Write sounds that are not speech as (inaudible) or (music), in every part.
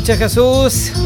noches, Jesús.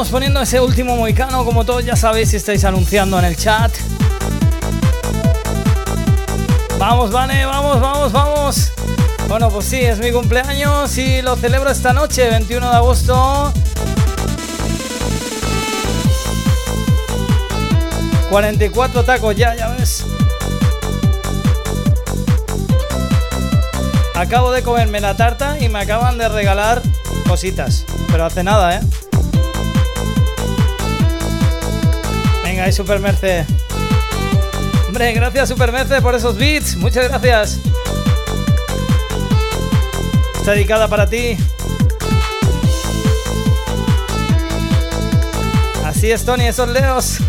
Estamos poniendo ese último moicano, como todos ya sabéis si estáis anunciando en el chat. Vamos, Vane, vamos, vamos, vamos. Bueno, pues sí, es mi cumpleaños y lo celebro esta noche, 21 de agosto. 44 tacos, ya, ya ves. Acabo de comerme la tarta y me acaban de regalar cositas. Pero hace nada, ¿eh? Venga, ahí Super Merce. Hombre, gracias Super Merce por esos beats. Muchas gracias. Está dedicada para ti. Así es, Tony, esos leos.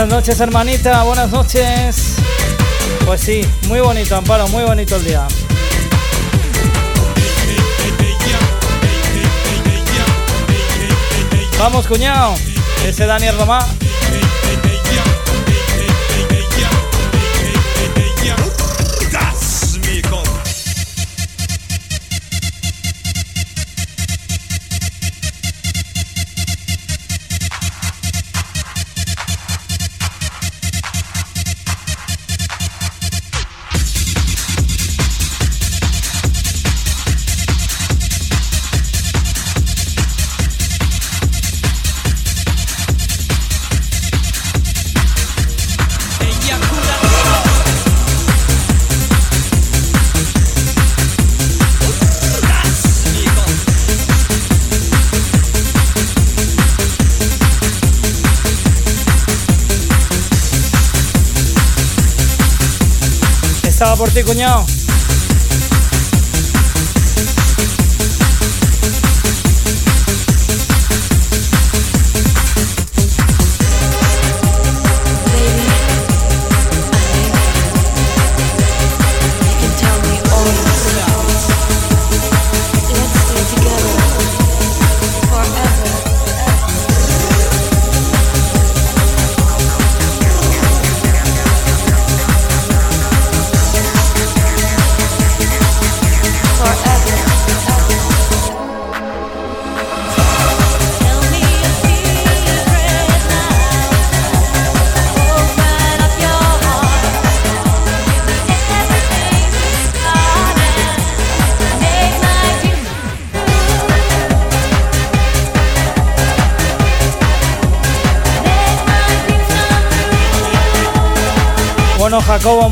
Buenas noches, hermanita, buenas noches. Pues sí, muy bonito, Amparo, muy bonito el día. Vamos, cuñado. Ese Daniel Román. Ti, cuñado.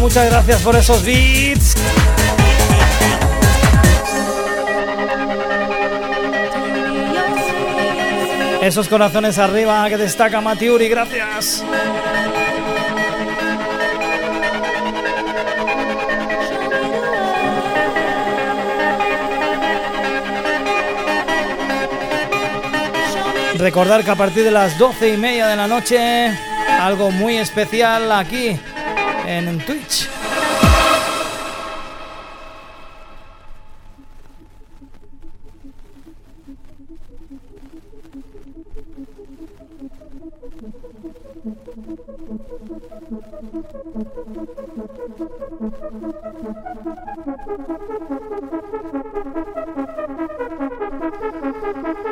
Muchas gracias por esos beats. Esos corazones arriba que destaca Matiuri, gracias. Recordar que a partir de las doce y media de la noche, algo muy especial aquí en Twitch.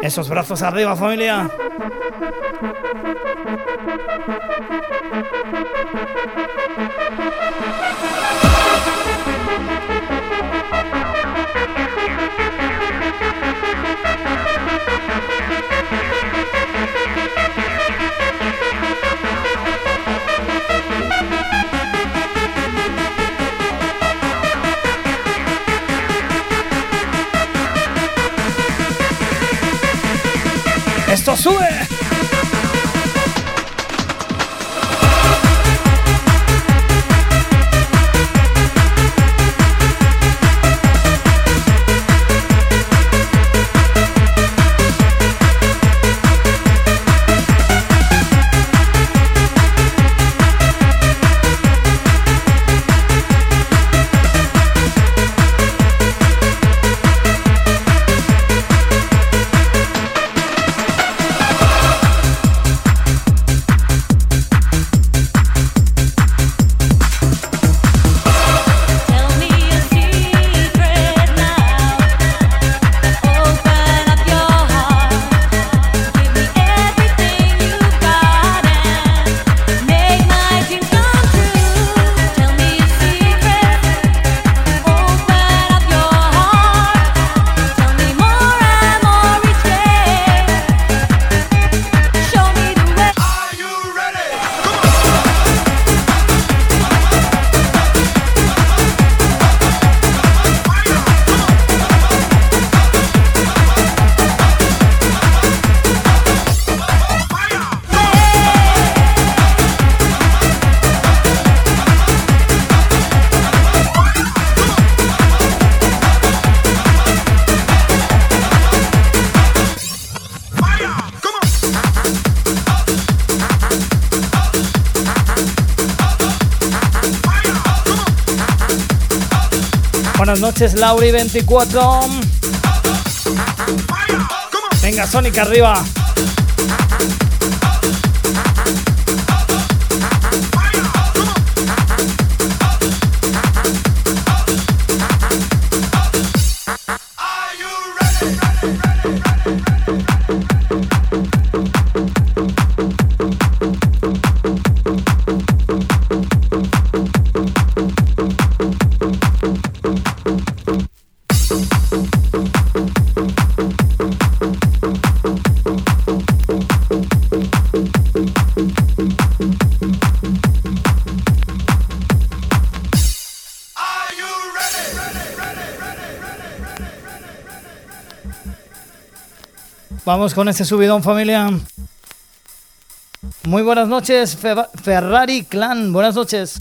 Esos brazos arriba, familia. Thank you. Noches, Lauri24. Venga, Sonic arriba. Con este subidón familia. Muy buenas noches, Ferrari Clan. Buenas noches.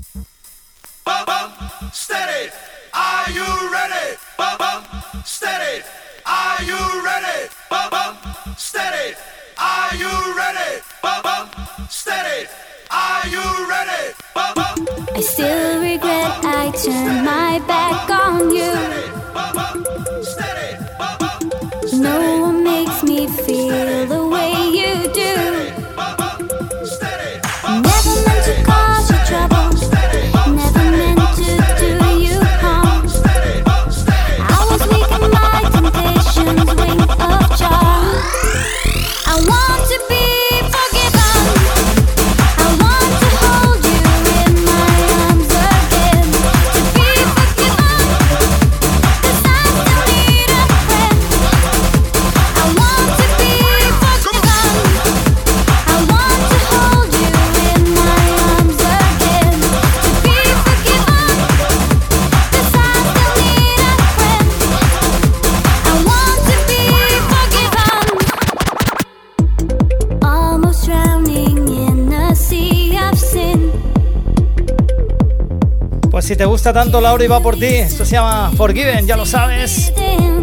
Gusta tanto Laura y va por ti, esto se llama Forgiven, ya lo sabes.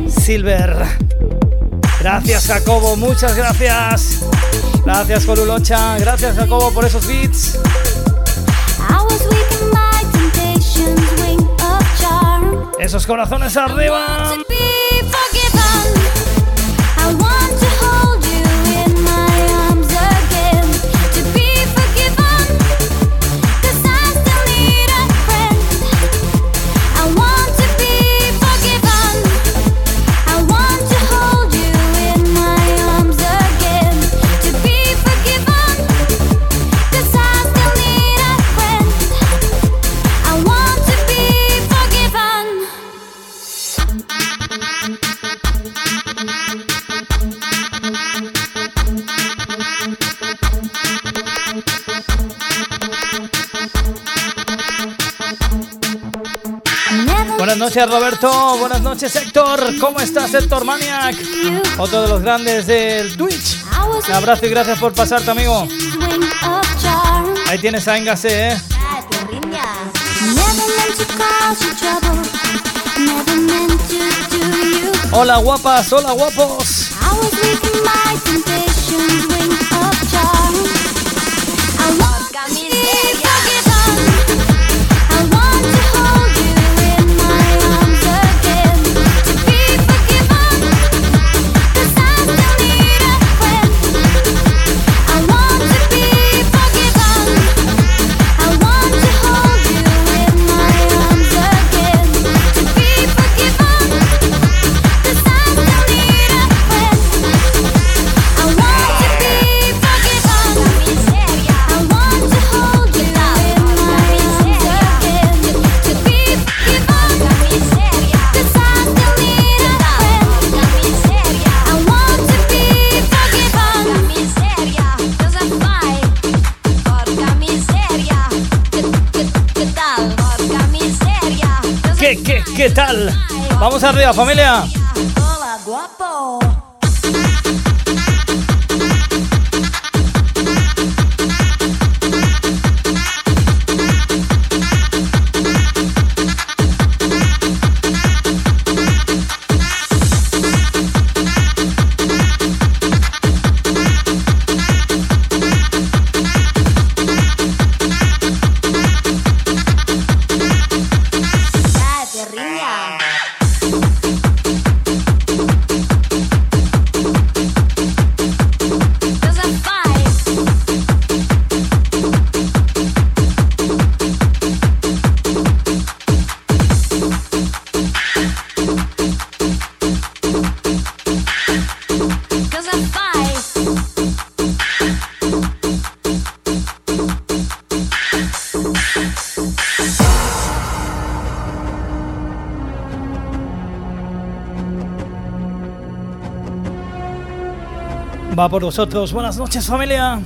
Silver. Gracias Jacobo, muchas gracias. Gracias Colulocha, gracias Jacobo por esos beats. Esos corazones arriba. Noches Roberto, buenas noches Héctor, ¿cómo estás Héctor Maniac? Otro de los grandes del Twitch. Un abrazo y gracias por pasarte amigo. Ahí tienes a Engase, eh. Hola guapas, hola guapos. Arriba, familia. Va por vosotros. Buenas noches, familia.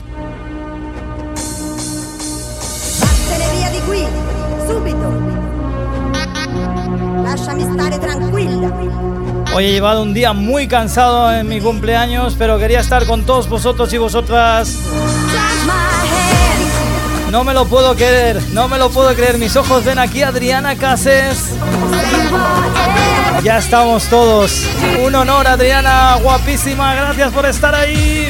via di qui, subito. Lasciami stare tranquilla. Hoy he llevado un día muy cansado en mi cumpleaños, pero quería estar con todos vosotros y vosotras. No me lo puedo creer, no me lo puedo creer. Mis ojos ven aquí Adriana Cases. Ya estamos todos. Un honor, Adriana, guapísima. Gracias por estar ahí.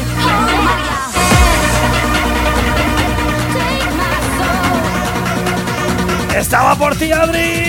Estaba por ti, Adri.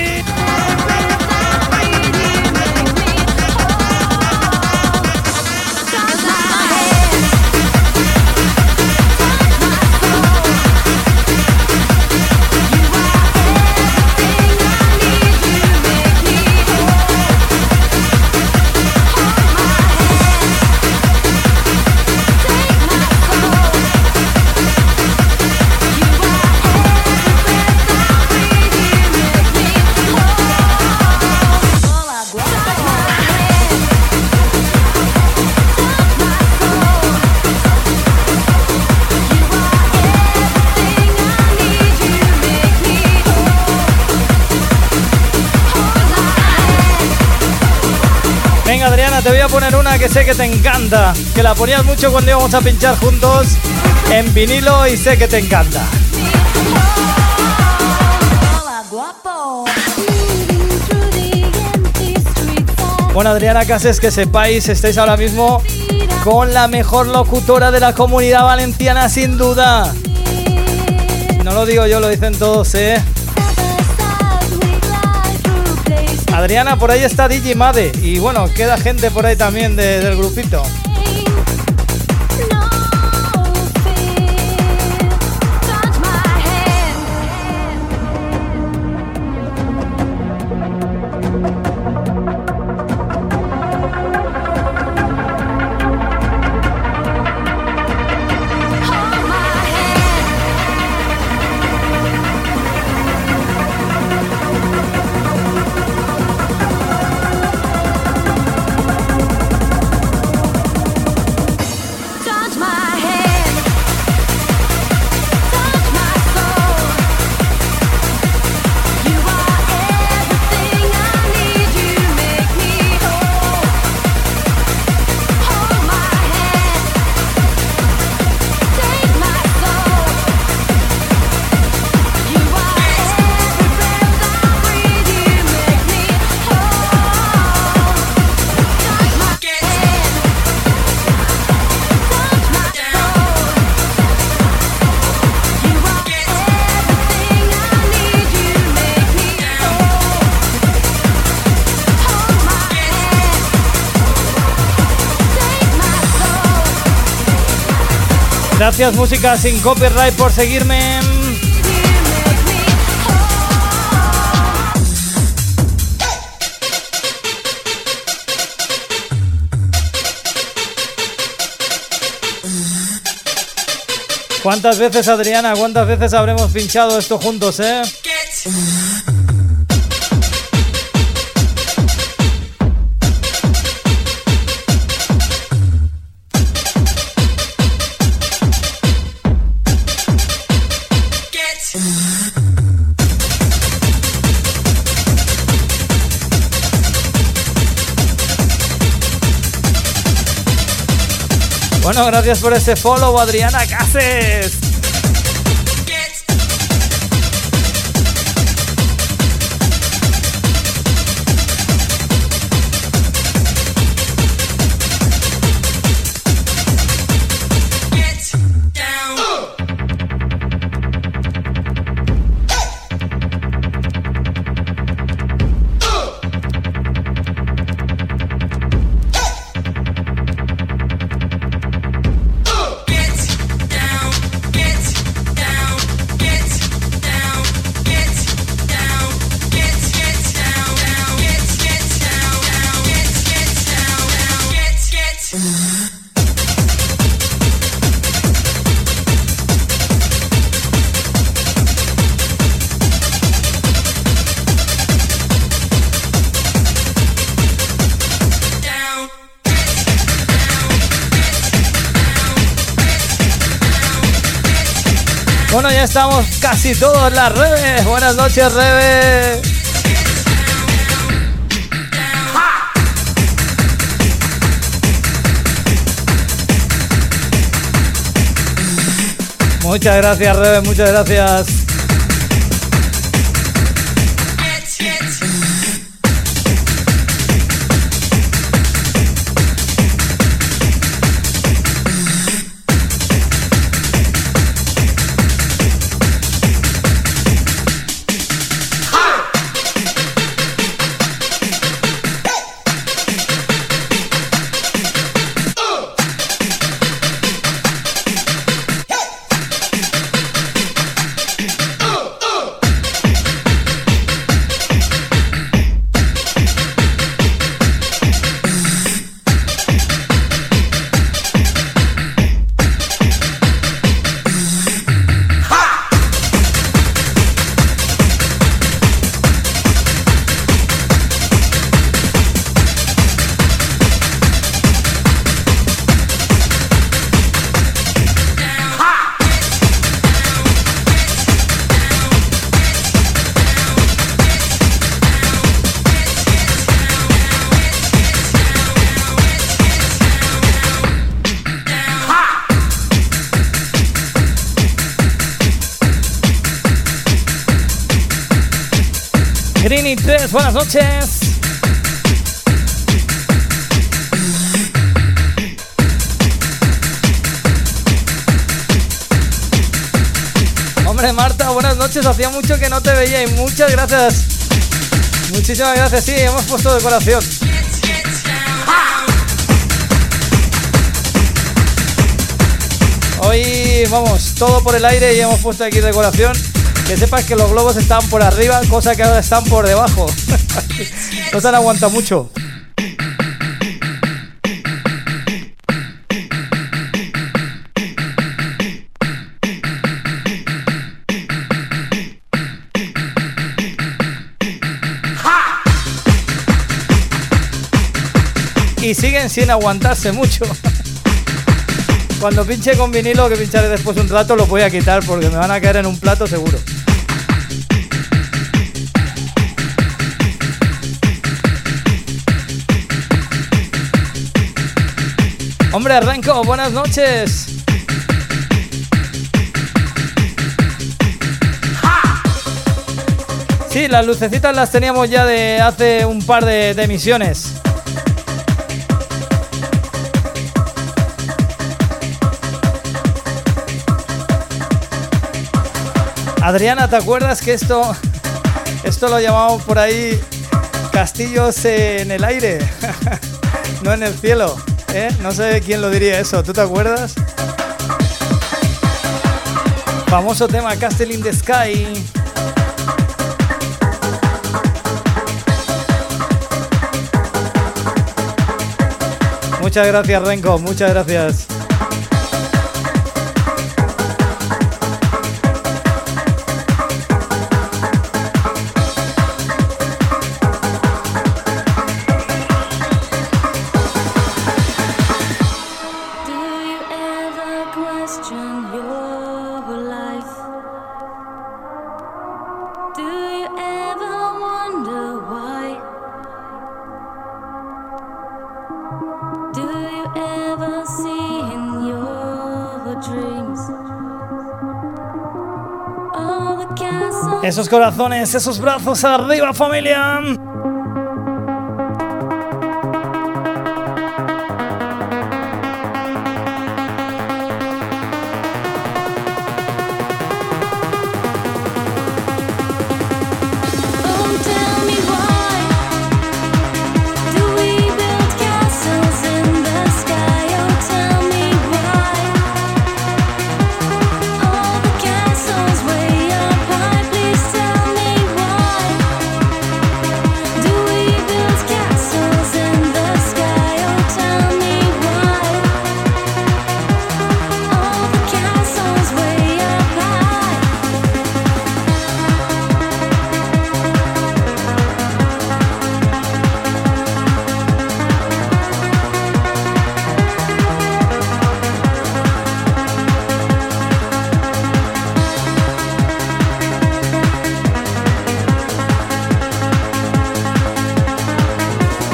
Te voy a poner una que sé que te encanta, que la ponías mucho cuando íbamos a pinchar juntos en vinilo y sé que te encanta. Bueno, Adriana Cases, que sepáis, estáis ahora mismo con la mejor locutora de la comunidad valenciana, sin duda. No lo digo yo, lo dicen todos, ¿eh? Adriana, por ahí está Digimade. Y bueno, queda gente por ahí también del grupito. Gracias Música sin copyright por seguirme. ¿Cuántas veces, Adriana? ¿Cuántas veces habremos pinchado esto juntos, eh? Bueno, gracias por ese follow, Adriana Cases. Estamos casi todos las redes. Buenas noches, Rebe. Muchas gracias, Rebe, muchas gracias. Muchas gracias. Muchísimas gracias. Sí, hemos puesto decoración. Hoy vamos, todo por el aire y hemos puesto aquí decoración. Que sepas que los globos están por arriba, cosa que ahora están por debajo. (laughs) no se han aguantado mucho. Sin aguantarse mucho. Cuando pinche con vinilo, que pincharé después un rato, lo voy a quitar porque me van a caer en un plato seguro. Hombre, Renko, buenas noches. Sí, las lucecitas las teníamos ya de hace un par de, de emisiones. Adriana, ¿te acuerdas que esto, esto lo llamamos por ahí castillos en el aire, (laughs) no en el cielo? ¿eh? No sé quién lo diría eso, ¿tú te acuerdas? Famoso tema Castle in the Sky. Muchas gracias Renko, muchas gracias. Esos corazones, esos brazos arriba familia.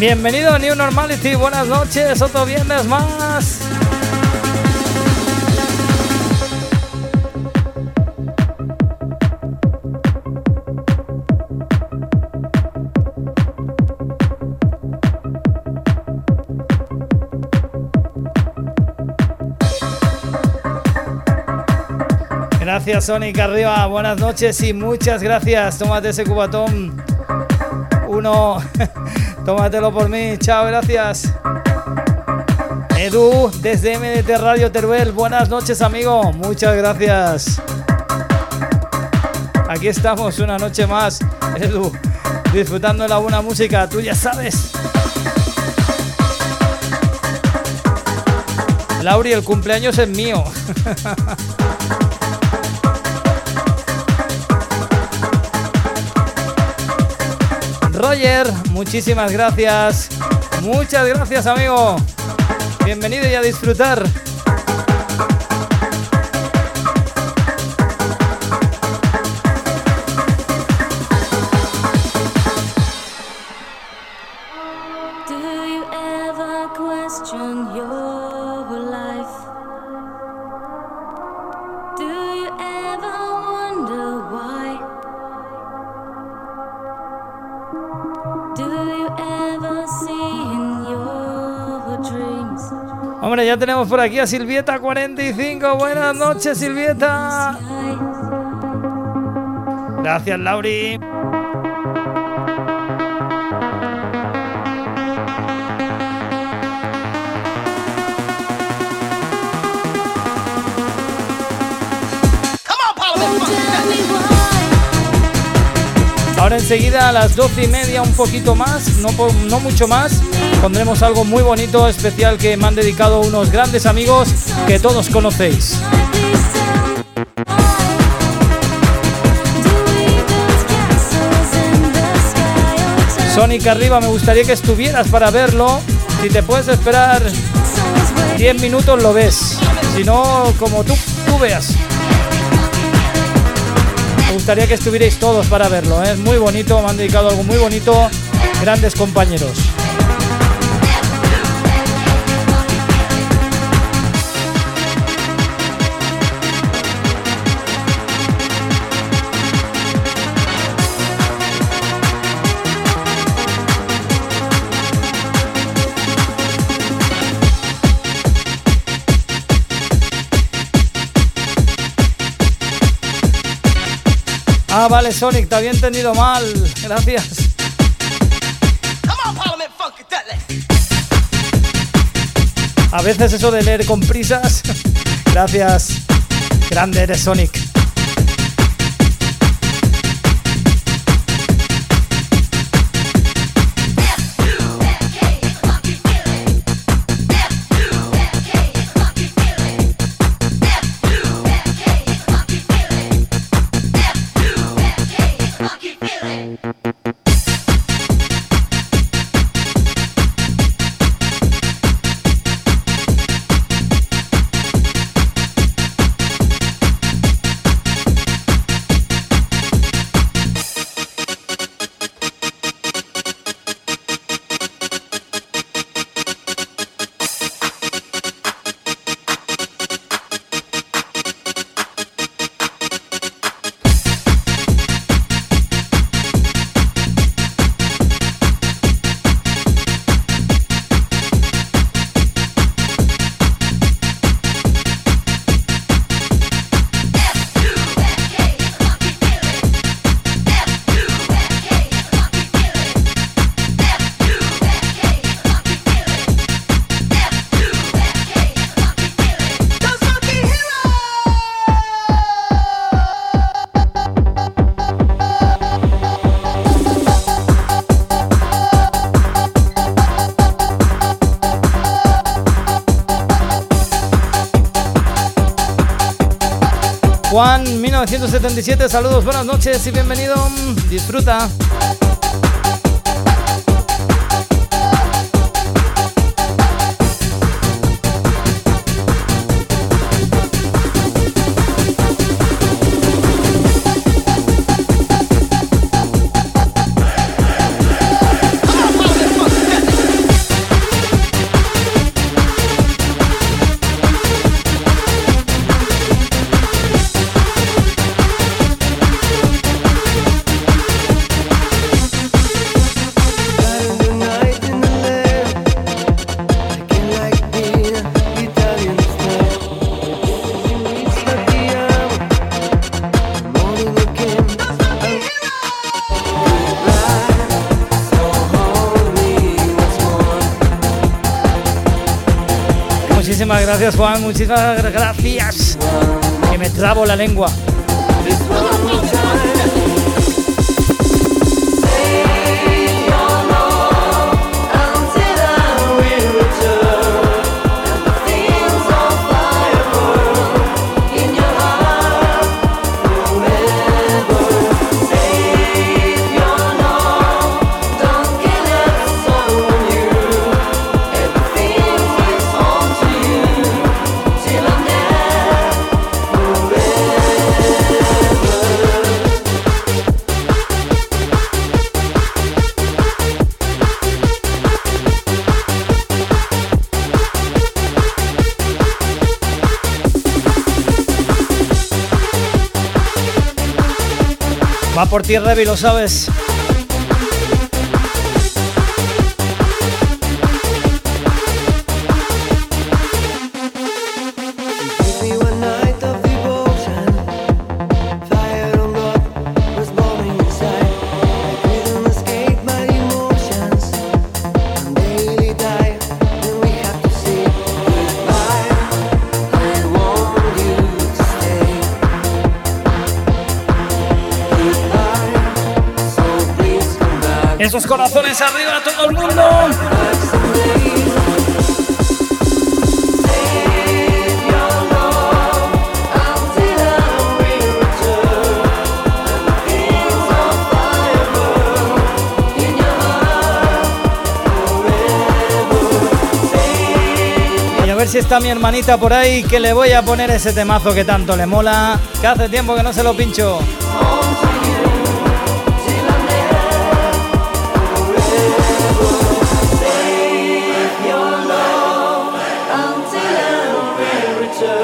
Bienvenido a New Normality, buenas noches, otro viernes más. Gracias Sonic arriba, buenas noches y muchas gracias. Tómate ese cubatón. Uno. (laughs) Tómatelo por mí, chao, gracias. Edu, desde MDT Radio Teruel, buenas noches amigo, muchas gracias. Aquí estamos una noche más, Edu, disfrutando de la buena música, tú ya sabes. Lauri, el cumpleaños es mío. (laughs) Muchísimas gracias. Muchas gracias, amigo. Bienvenido y a disfrutar. Ya tenemos por aquí a Silvieta45. Buenas noches, Silvieta. Gracias, Lauri. Enseguida a las doce y media, un poquito más, no, no mucho más, pondremos algo muy bonito, especial que me han dedicado unos grandes amigos que todos conocéis. Sonic arriba, me gustaría que estuvieras para verlo. Si te puedes esperar 10 minutos lo ves. Si no, como tú, tú veas. Me gustaría que estuvierais todos para verlo. ¿eh? Es muy bonito, me han dedicado algo muy bonito. Grandes compañeros. Ah, vale, Sonic, te había entendido mal. Gracias. A veces eso de leer con prisas. (laughs) Gracias. Grande eres, Sonic. 1977, saludos, buenas noches y bienvenido. Disfruta. Gracias, Juan. Muchísimas gracias. Que me trabo la lengua. Por ti, Revi, lo sabes. Si está mi hermanita por ahí que le voy a poner ese temazo que tanto le mola, que hace tiempo que no se lo pincho.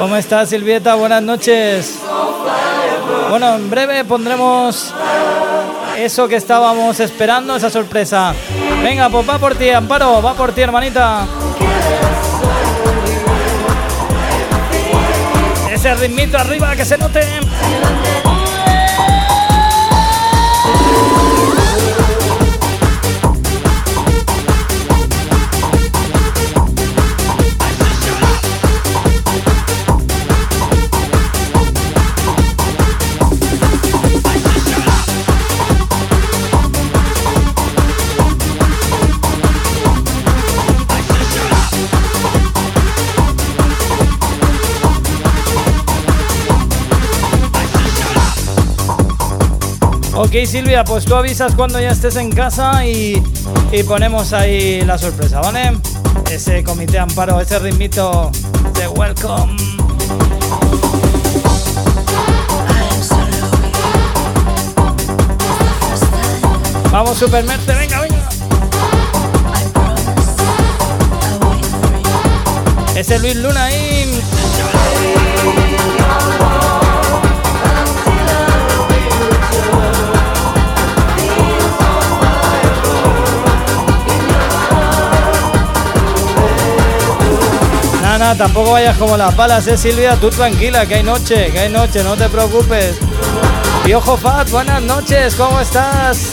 ¿Cómo estás, Silvieta? Buenas noches. Bueno, en breve pondremos eso que estábamos esperando, esa sorpresa. Venga, pues va por ti, Amparo, va por ti, hermanita. Ese ritmito arriba que se note. Ok Silvia, pues tú avisas cuando ya estés en casa y, ponemos ahí la sorpresa, ¿vale? Ese comité amparo, ese ritmito de welcome. Vamos Supermerte, venga, venga. Ese Luis Luna ahí. Tampoco vayas como las balas, eh, Silvia. Tú tranquila, que hay noche, que hay noche, no te preocupes. Piojo Fat, buenas noches, ¿cómo estás?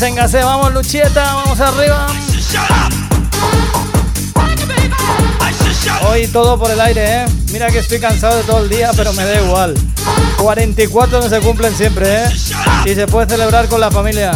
Vamos vamos Luchieta, vamos arriba. Hoy todo por el aire, ¿eh? Mira que estoy cansado de todo el día, pero me da igual. 44 no se cumplen siempre, ¿eh? Y se puede celebrar con la familia.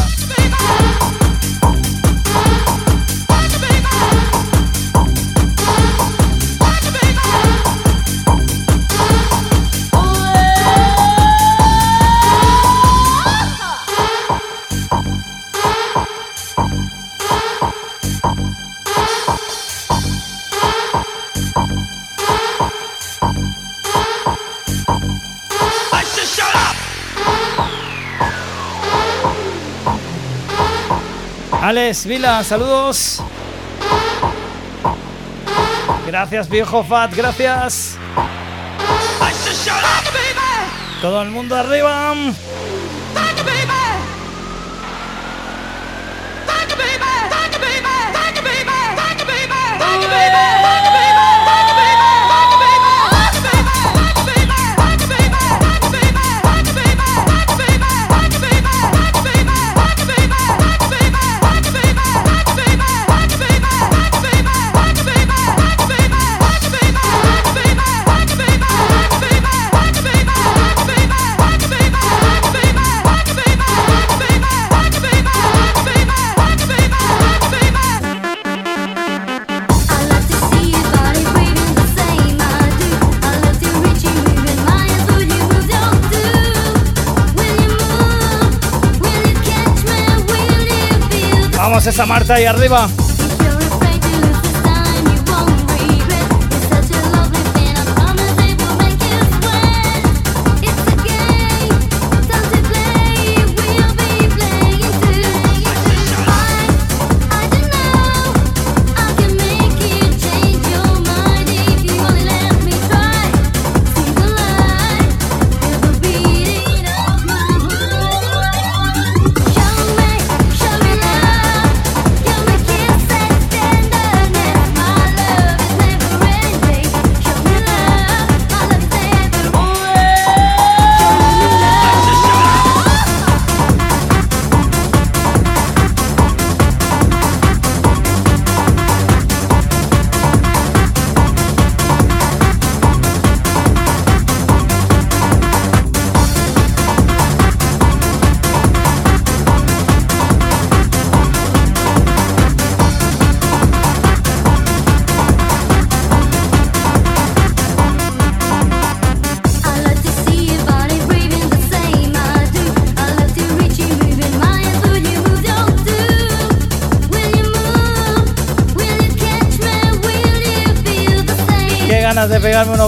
Alex Vila, saludos. Gracias, viejo Fat, gracias. Todo el mundo arriba. Esa Marta ahí arriba.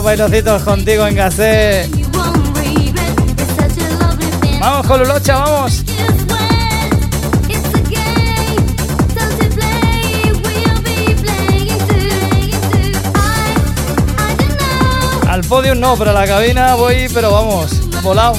Unos bailocitos contigo en Gacé. Vamos, Colulocha, vamos. Al podio no, pero a la cabina voy, pero vamos, volado.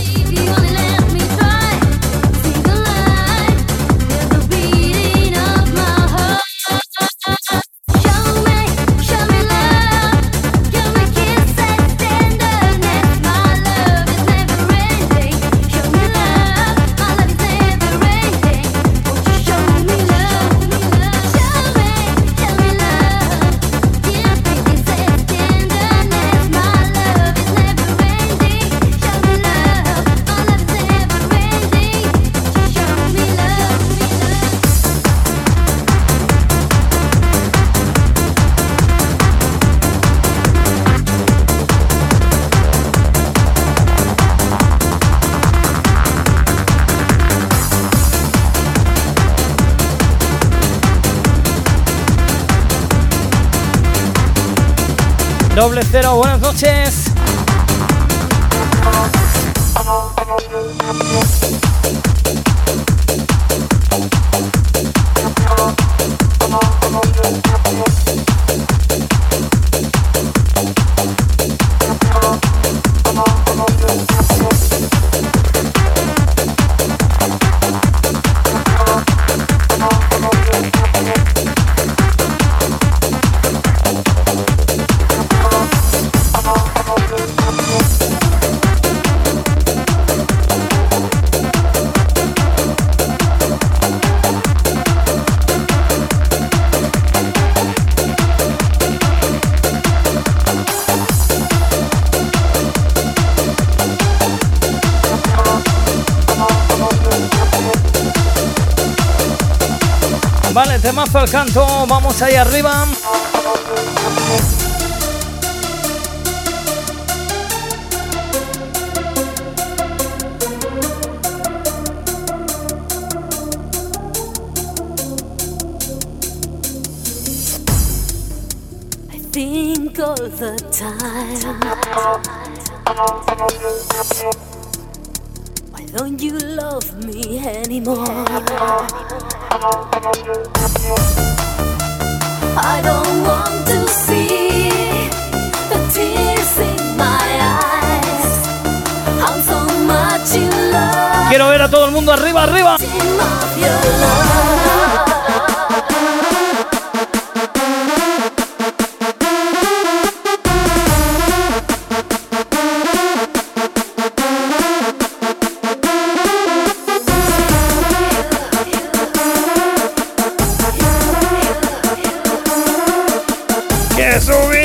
Doble cero, buenas noches. Al canto, vamos ahí arriba. Ver a todo el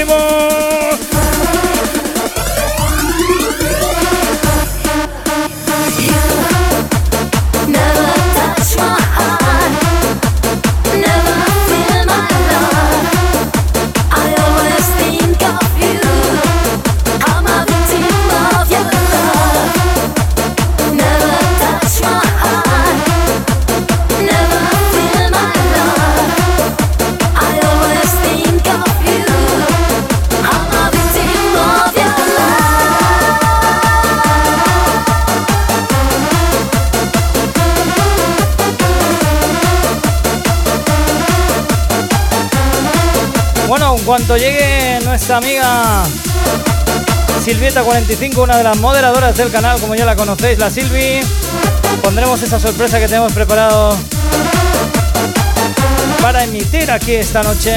mundo cuanto llegue nuestra amiga Silvieta45, una de las moderadoras del canal, como ya la conocéis, la Silvi, pondremos esa sorpresa que tenemos preparado para emitir aquí esta noche.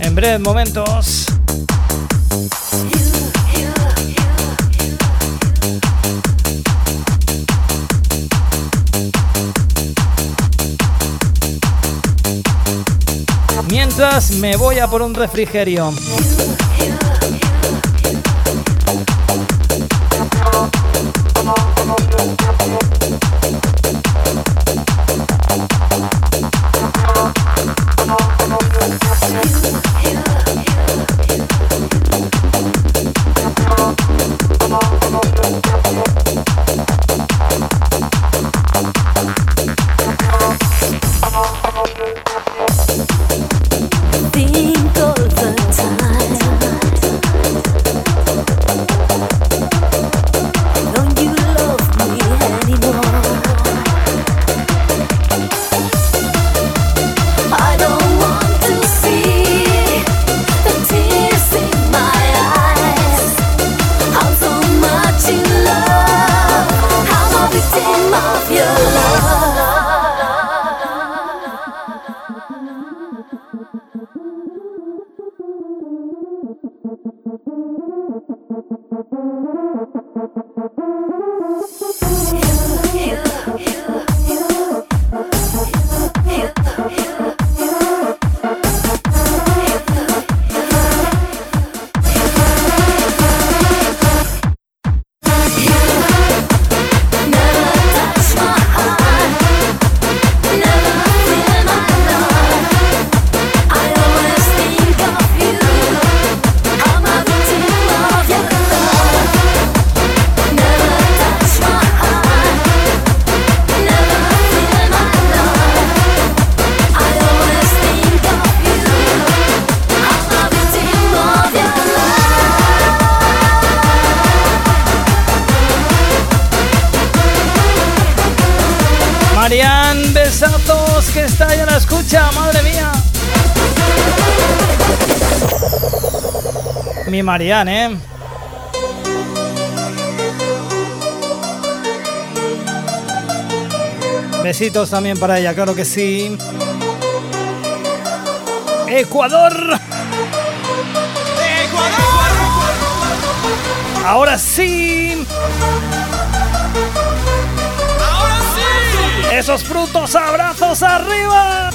En breves momentos. Me voy a por un refrigerio. Marianne, ¿eh? Besitos también para ella, claro que sí. Ecuador. Ecuador. Ahora sí. Ahora sí. Esos frutos, abrazos arriba.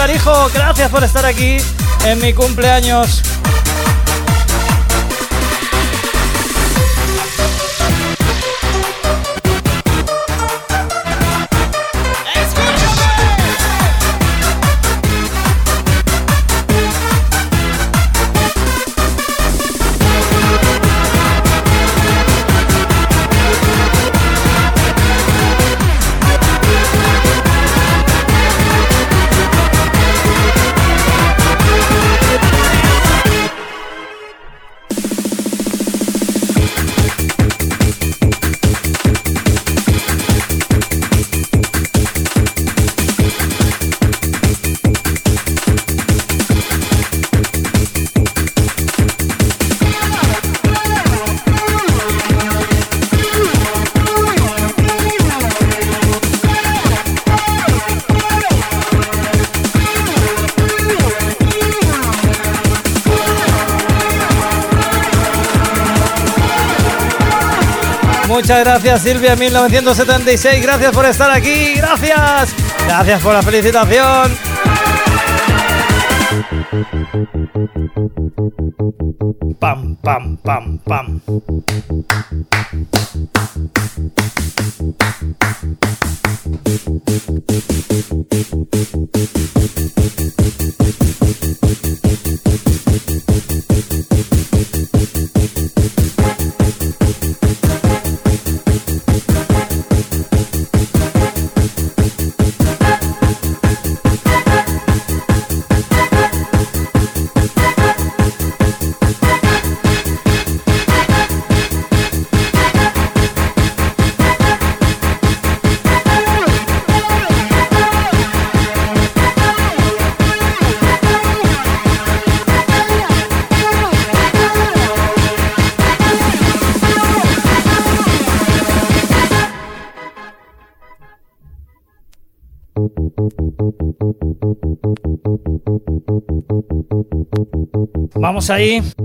Garijo. Gracias por estar aquí en mi cumpleaños. Gracias Silvia 1976, gracias por estar aquí, gracias, gracias por la felicitación. Pam, pam, pam, pam. Vamos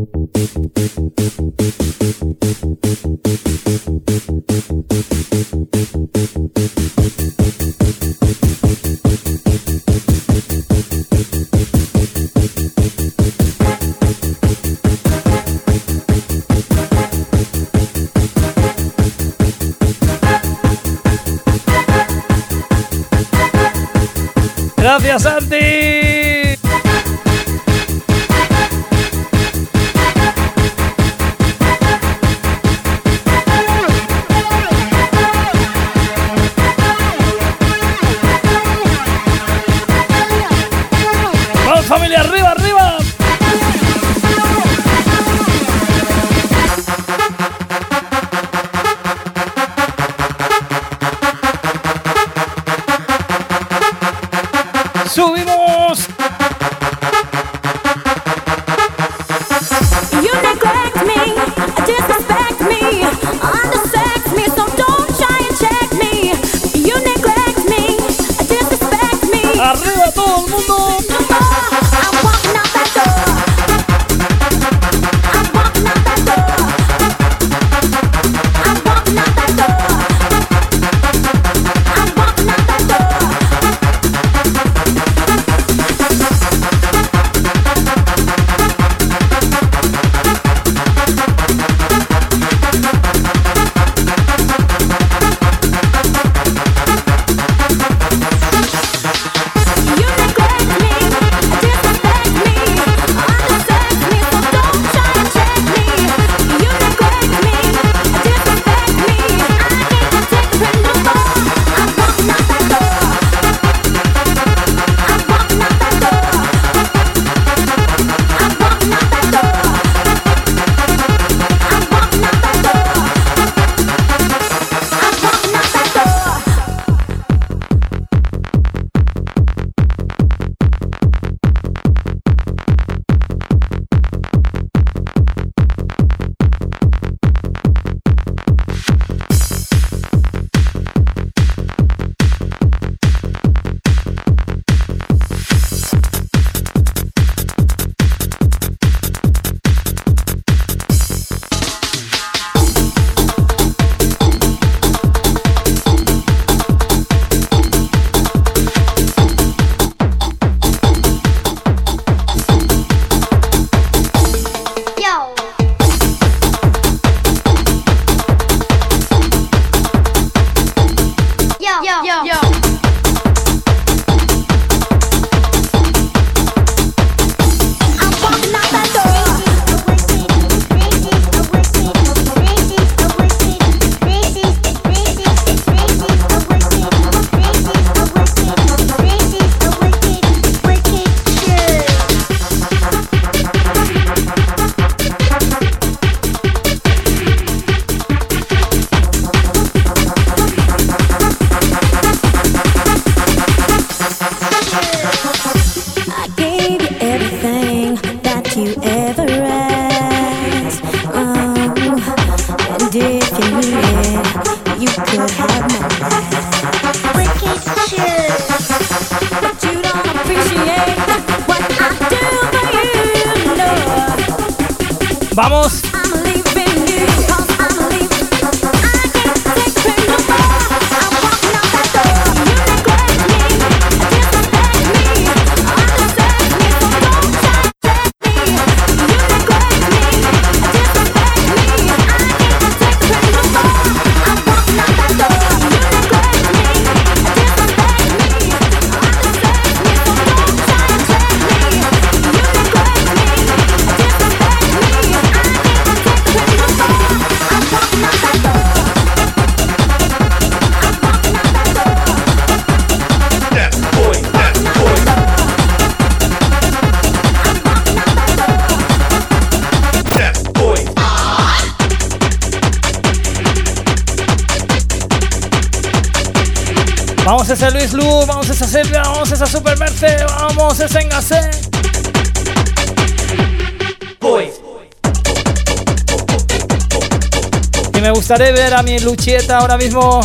gustaría ver a mi Luchieta ahora mismo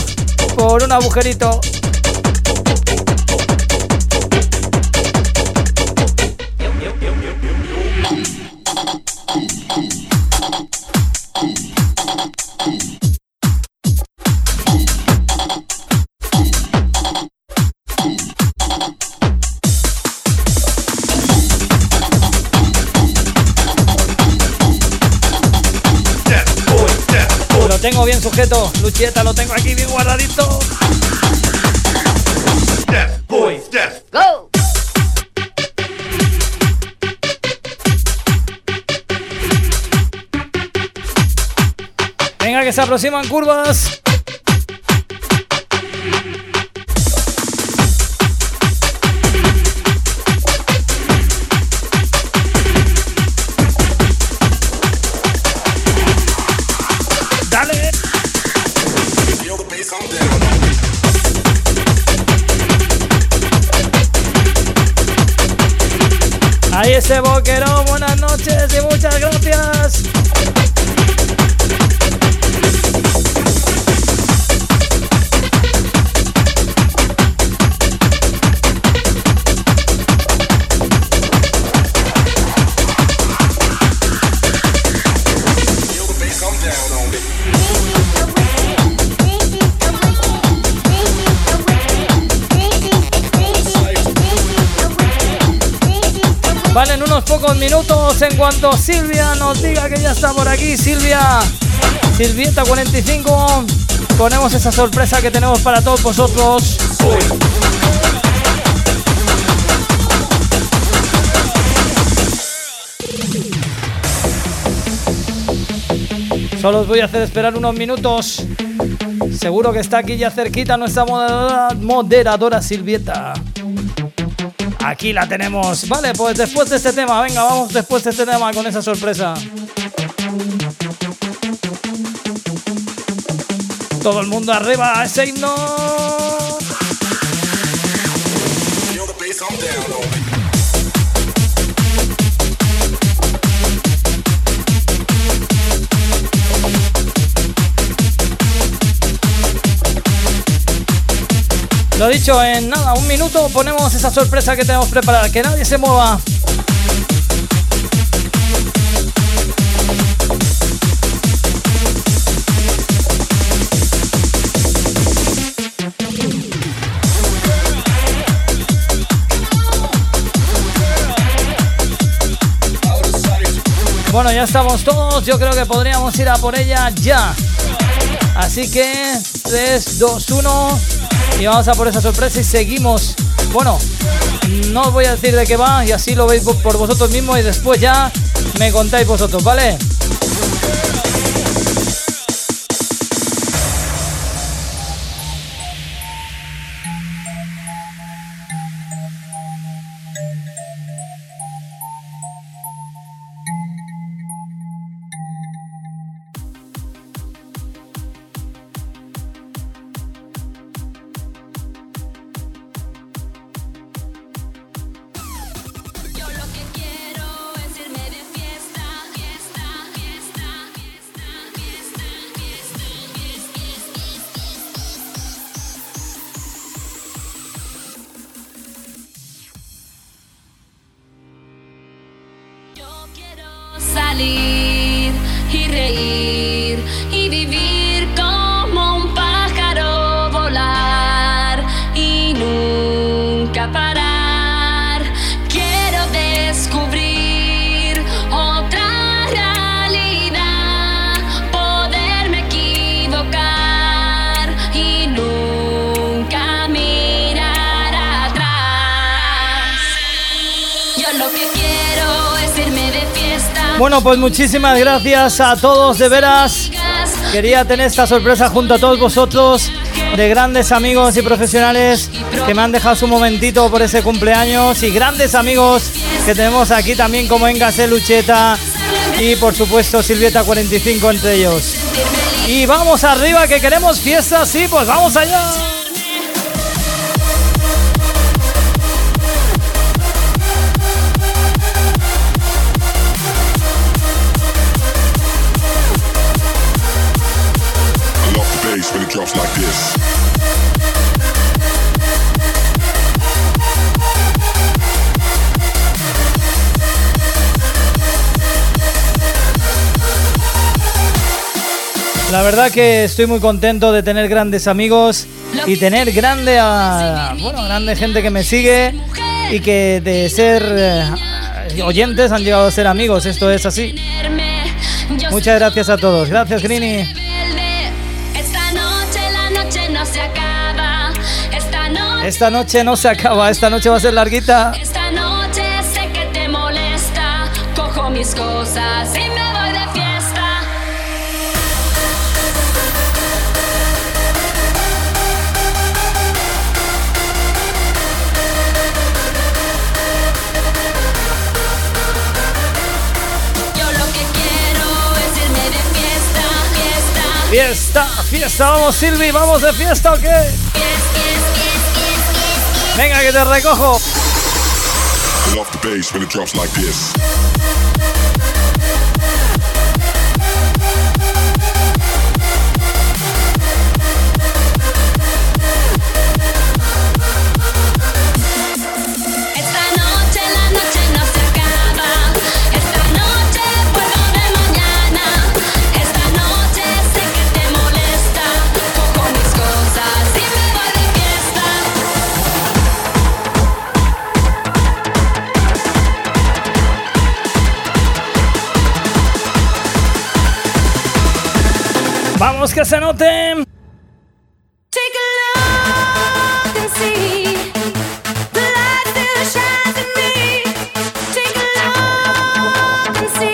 por un agujerito. Lo tengo aquí bien guardadito. Go. Venga, que se aproximan curvas. Minutos, en cuanto Silvia nos diga que ya está por aquí, Silvia, Silvieta 45, ponemos esa sorpresa que tenemos para todos vosotros. Solo os voy a hacer esperar unos minutos. Seguro que está aquí ya cerquita nuestra moderadora Silvieta. Aquí la tenemos. Vale, pues después de este tema, venga, vamos después de este tema con esa sorpresa. Todo el mundo arriba, ese. Lo dicho, en nada, un minuto ponemos esa sorpresa que tenemos preparada. Que nadie se mueva. Bueno, ya estamos todos. Yo creo que podríamos ir a por ella ya. Así que 3, 2, 1. Y vamos a por esa sorpresa y seguimos. Bueno, no os voy a decir de qué va y así lo veis por vosotros mismos y después ya me contáis vosotros, ¿vale? Muchísimas gracias a todos, de veras. Quería tener esta sorpresa junto a todos vosotros, de grandes amigos y profesionales que me han dejado su momentito por ese cumpleaños y grandes amigos que tenemos aquí también como Engase Lucheta y por supuesto Silvieta 45 entre ellos. Y vamos arriba que queremos fiestas, sí, pues vamos allá. La verdad que estoy muy contento de tener grandes amigos y tener grande bueno, grande gente que me sigue y que de ser eh, oyentes han llegado a ser amigos. Esto es así. Muchas gracias a todos. Gracias, Grini. Esta noche no se acaba, esta noche va a ser larguita. Esta noche sé que te molesta. Cojo mis cosas y me voy de fiesta. Yo lo que quiero es irme de fiesta, fiesta. Fiesta, fiesta, vamos Silvi, vamos de fiesta o qué? Venga que te recojo.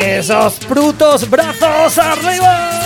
Esos brutos brazos arriba.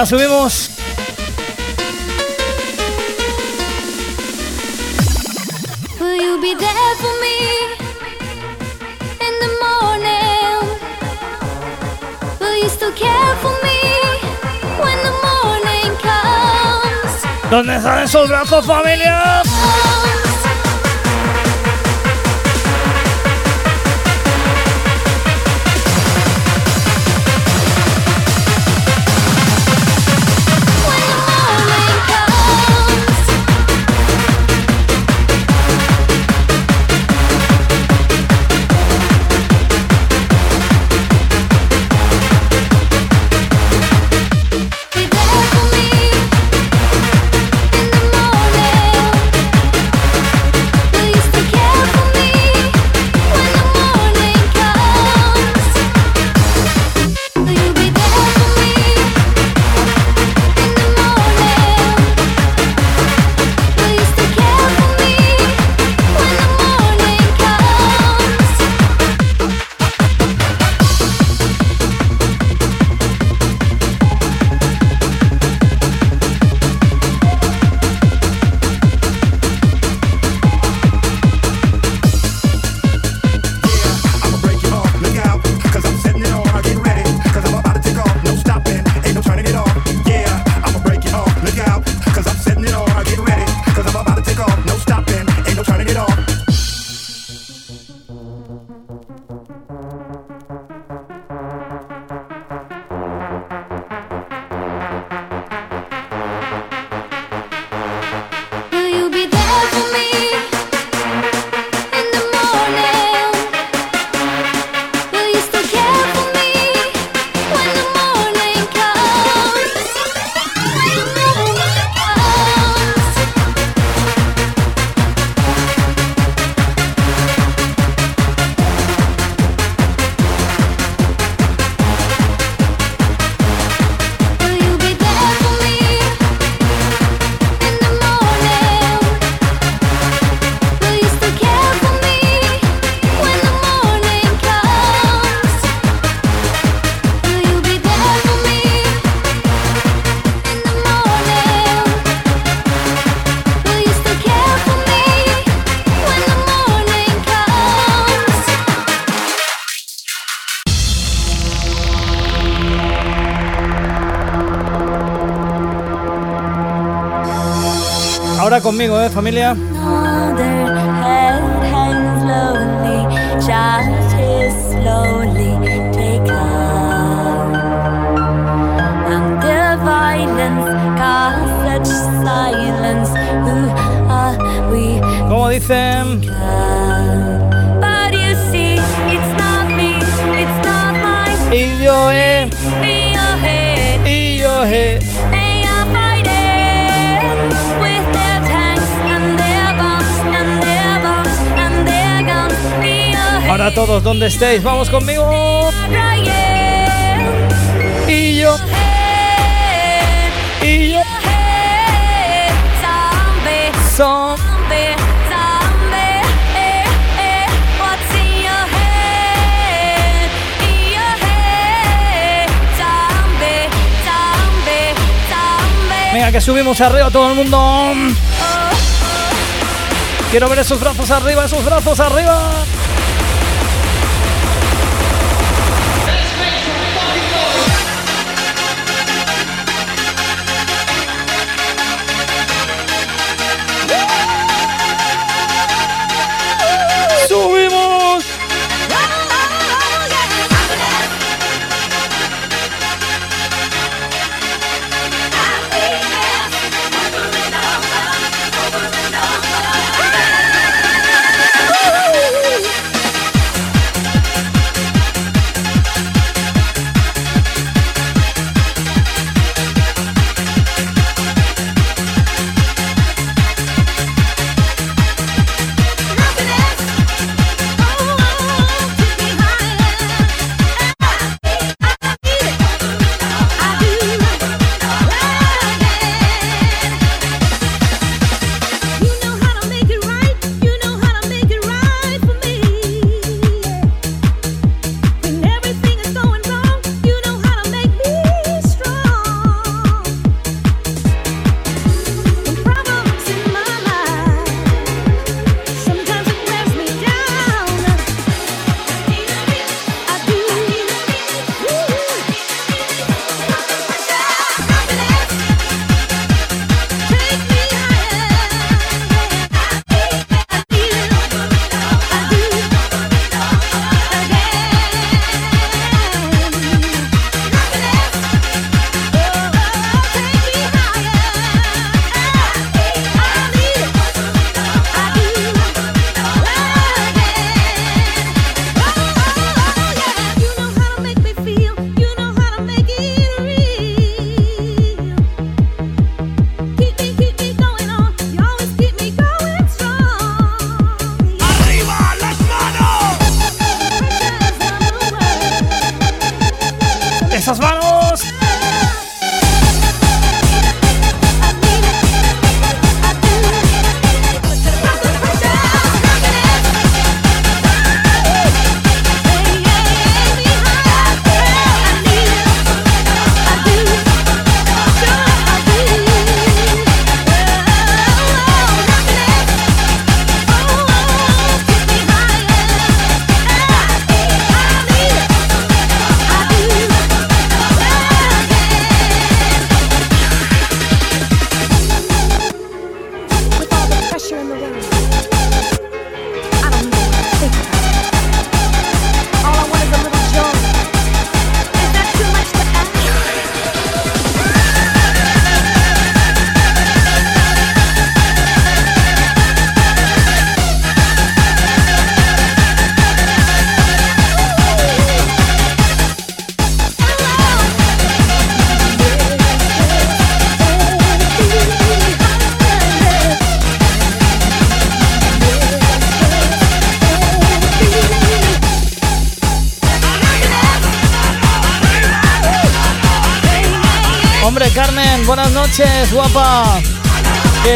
Familia, subimos. Conmigo, ¿eh, familia? Todos, donde estéis, vamos conmigo. Y yo. Y yo. Son. Venga, que subimos arriba todo el mundo. Quiero ver esos brazos arriba, esos brazos arriba. Noches,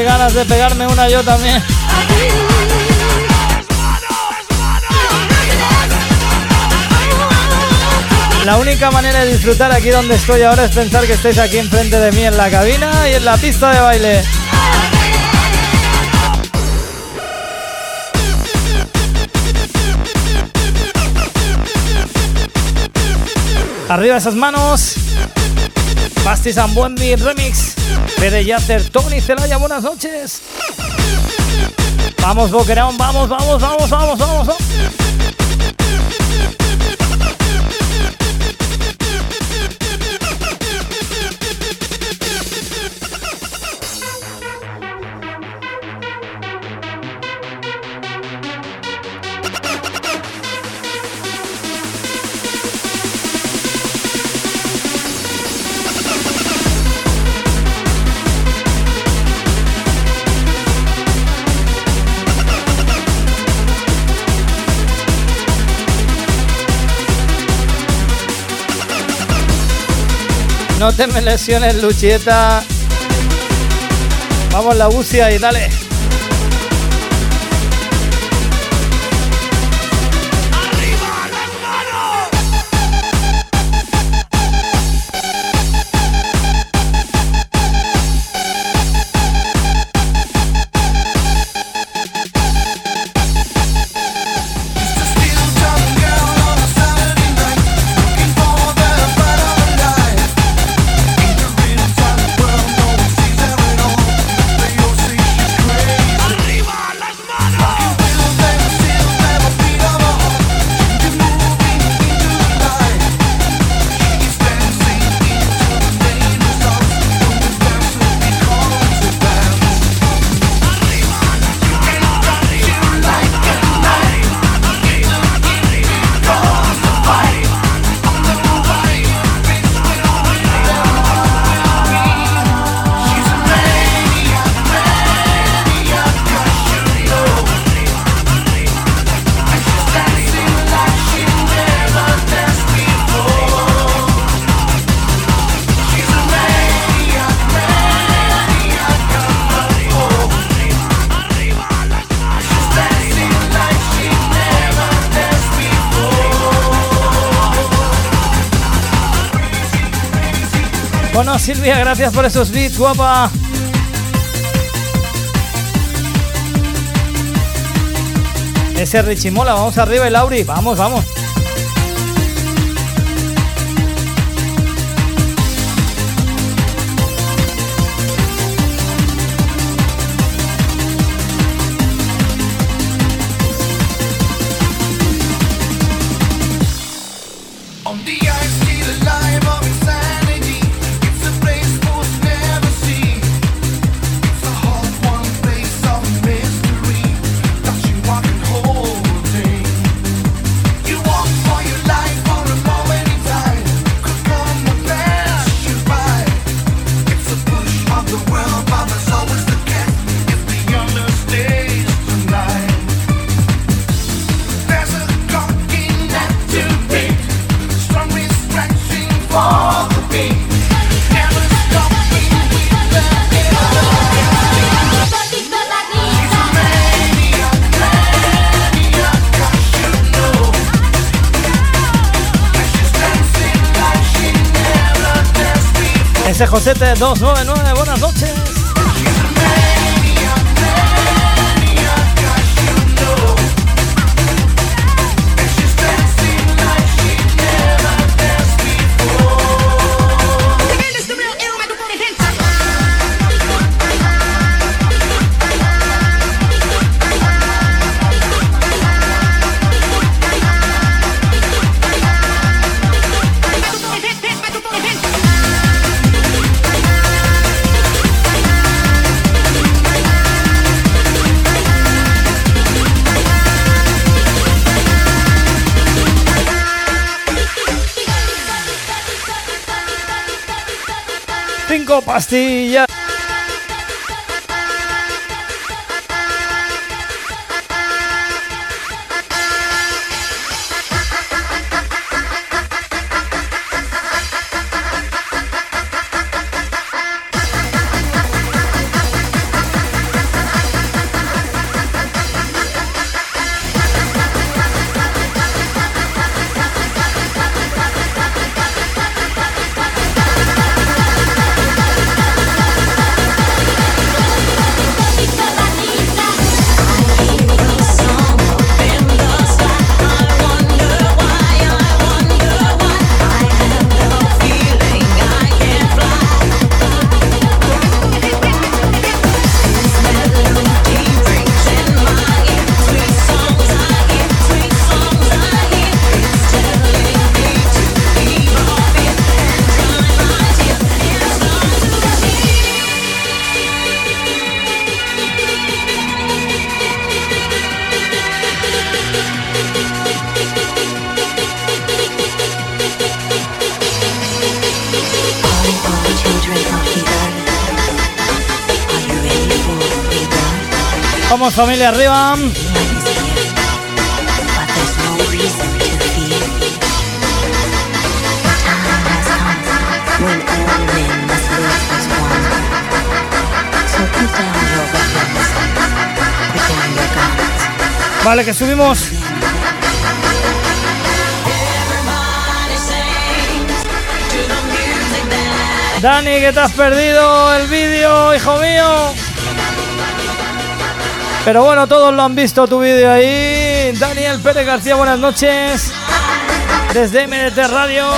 Ganas de pegarme una yo también. La única manera de disfrutar aquí donde estoy ahora es pensar que estáis aquí enfrente de mí en la cabina y en la pista de baile. Arriba esas manos. Basti Zambuendi Remix. Fede Yacer, Tony Celaya, buenas noches. Vamos, Boquerón, vamos, vamos, vamos, vamos, vamos. vamos. No te me lesiones, Luchieta. Vamos, la UCI y dale. Gracias por esos beats, guapa. Ese Richimola, vamos arriba, el Lauri. Vamos, vamos. 299, Cinco pastillas. Familia arriba. Vale, que subimos. Dani, que te has perdido el vídeo, hijo mío. Pero bueno, todos lo han visto tu vídeo ahí. Daniel Pérez García, buenas noches. Desde MDT Radio.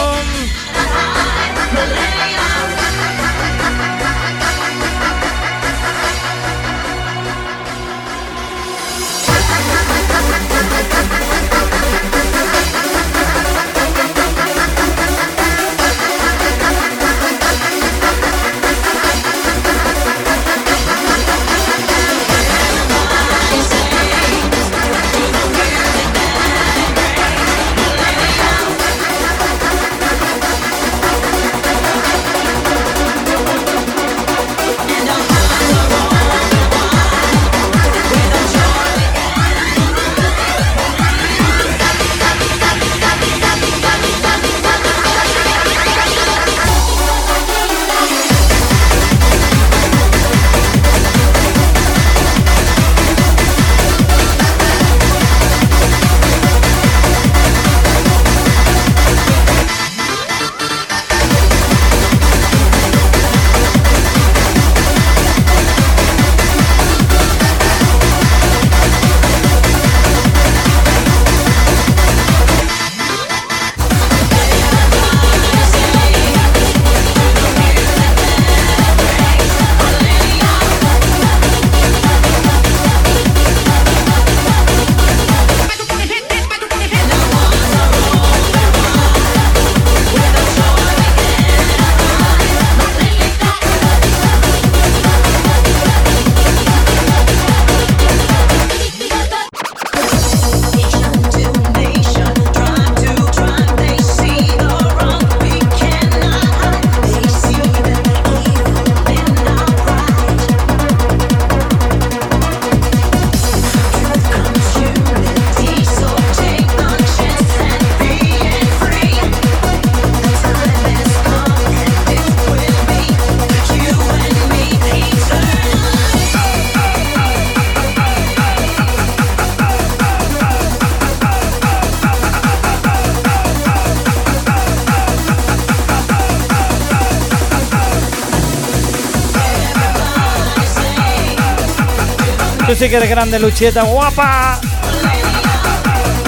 Sí que eres grande, Luchieta, guapa.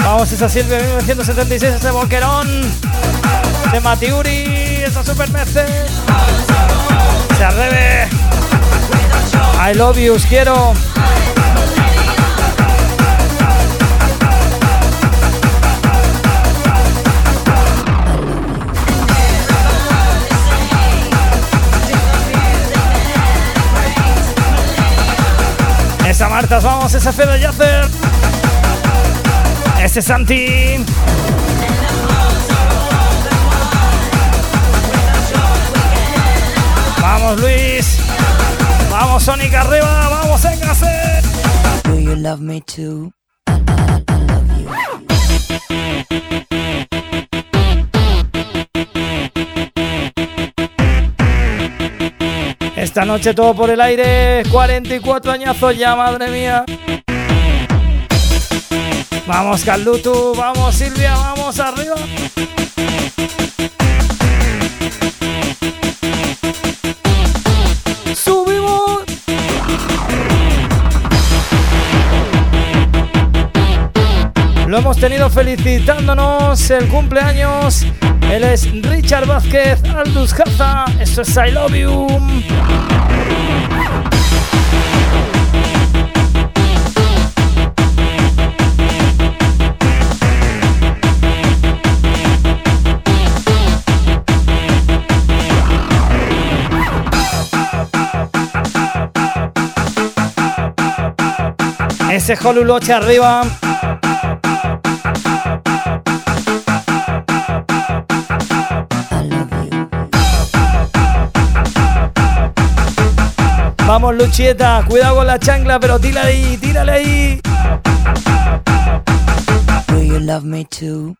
Vamos, esa Silvia 1976, ese boquerón de Matiuri, esa Super Mercedes. Se arrebe. I love you, os quiero. Esa Marta, vamos, esa Fede Yacer. Ese Santi. Vamos Luis. Vamos Sonic arriba. Vamos Engase. Do you love me too? Esta noche todo por el aire, 44 añazos ya, madre mía. Vamos Carlutu, vamos Silvia, vamos arriba. Subimos. Lo hemos tenido felicitándonos el cumpleaños él es Richard Vázquez Aldous Caza. Esto es I Love You. Ese Holuloche arriba. Vamos, Luchieta, cuidado con la chancla, pero tírale ahí, tírale ahí. Do you love me too?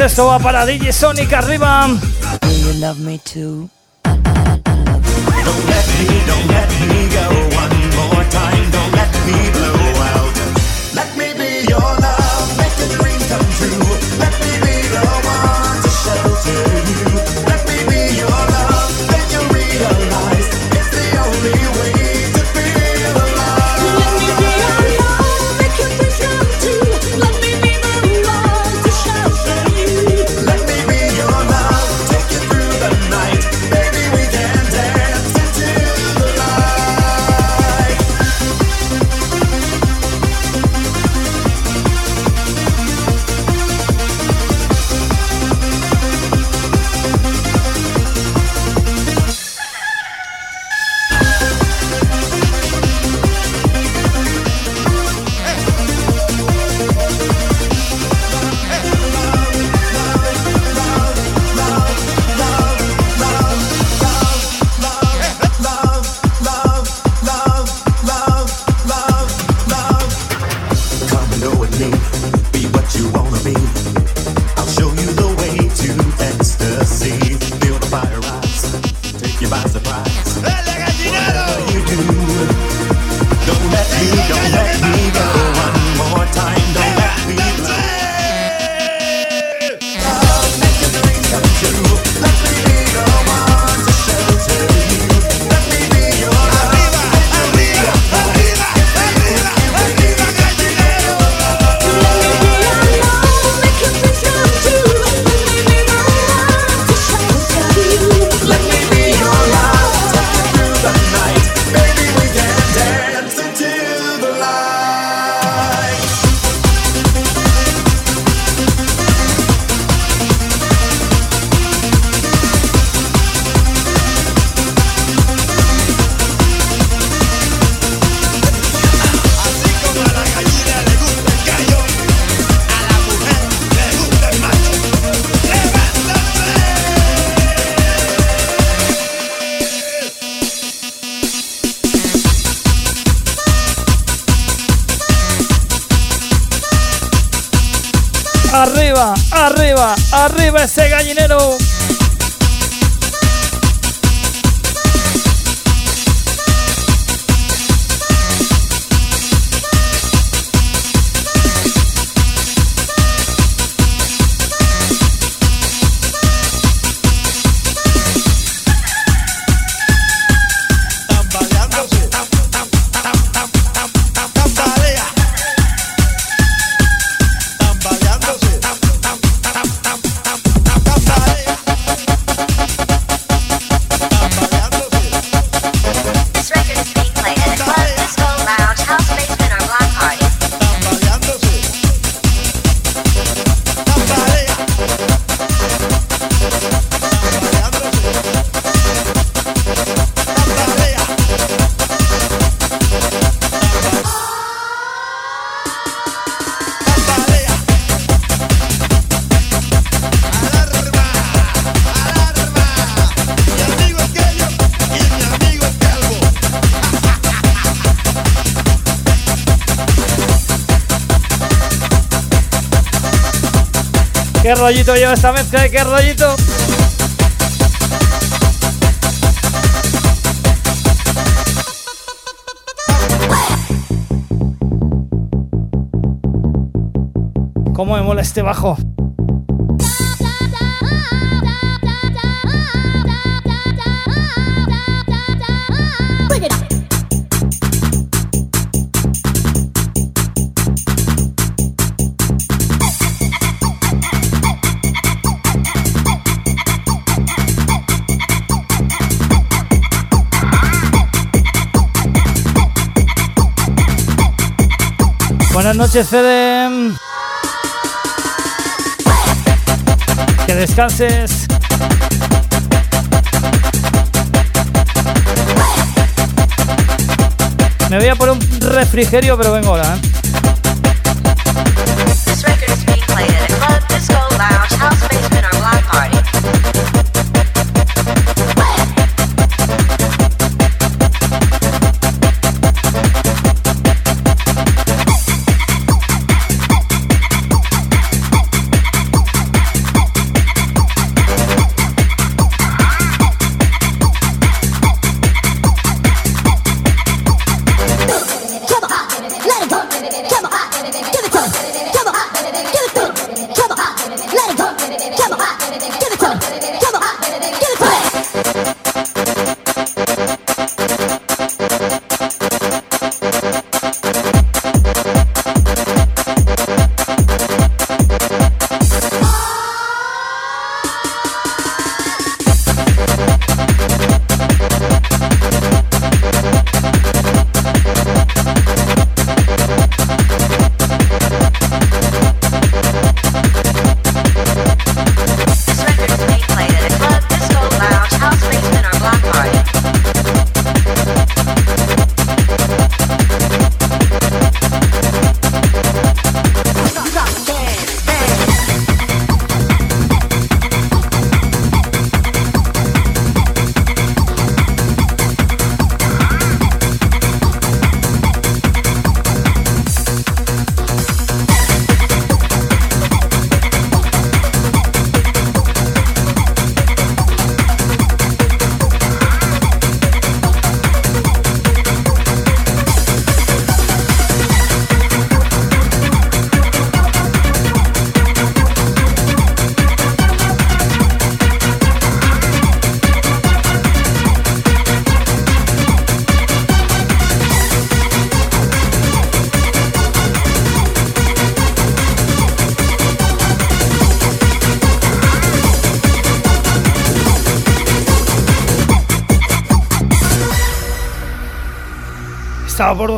esto va para DJ Sonic arriba. Do you love me too? Rollito lleva esta mezcla? ¿Qué rollito? ¿Cómo me mola este bajo? Noches, Fede. Que descanses. Me voy a poner un refrigerio, pero vengo ahora. ¿eh?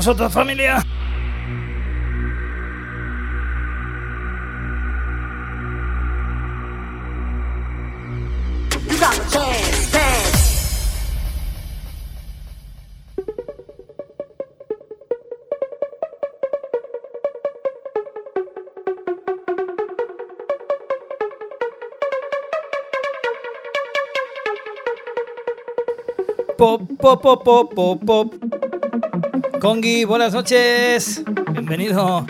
Vosotros, familia. Pop, pop, pop, pop, pop. Congi, buenas noches. Bienvenido.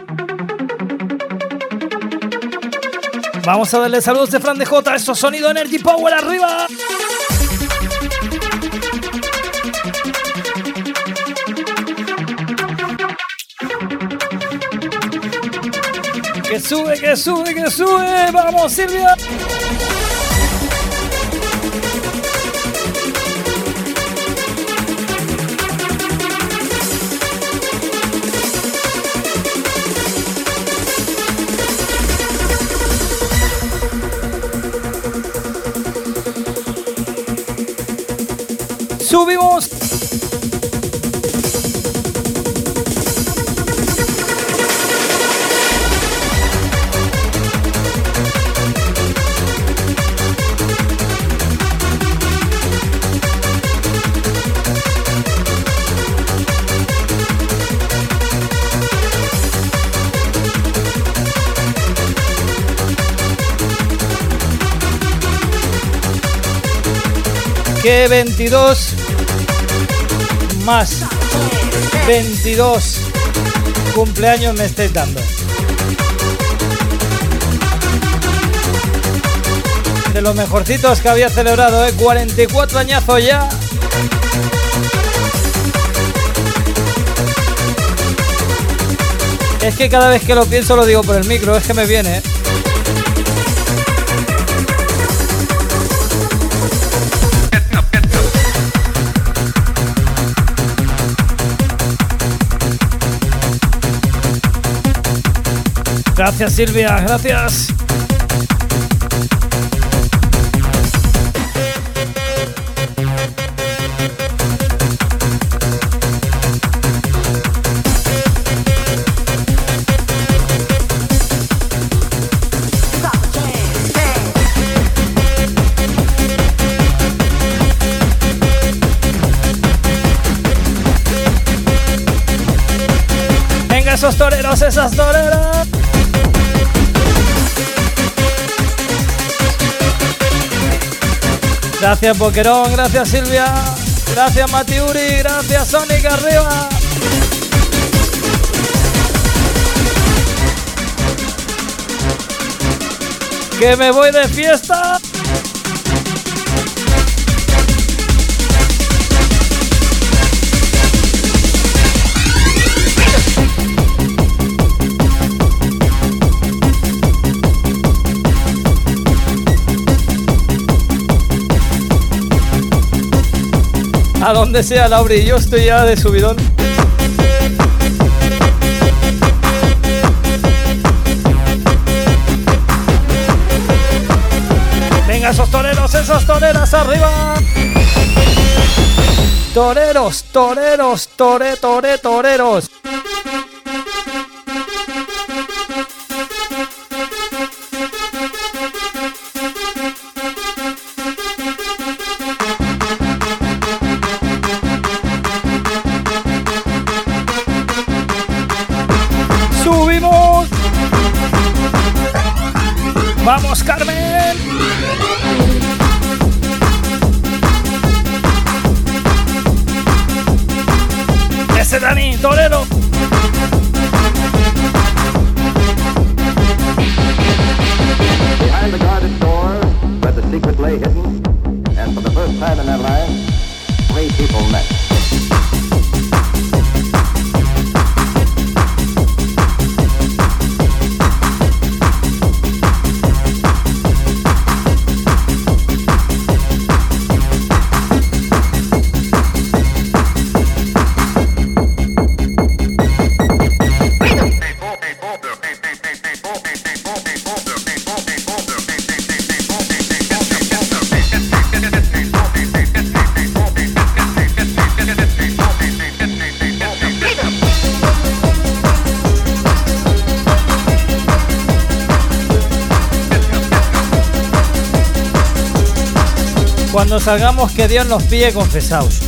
Vamos a darle saludos de Fran de J. Esto es sonido Energy Power arriba. Que sube, que sube, que sube. Vamos, Silvia. Subimos. Que 22 más 22 cumpleaños me estáis dando. de los mejorcitos que había celebrado, ¿eh? 44 añazos ya. Es que cada vez que lo pienso lo digo por el micro, es que me viene, ¿eh? Gracias Silvia, gracias. Esos toreros, esas toreras. Gracias Boquerón, gracias Silvia, gracias Matiuri, gracias Sonic arriba. Que me voy de fiesta. A donde sea, Lauri, yo estoy ya de subidón. Venga, esos toreros, esas toreras arriba. Toreros, toreros, tore, tore, toreros. Salgamos, que Dios nos pille confesados.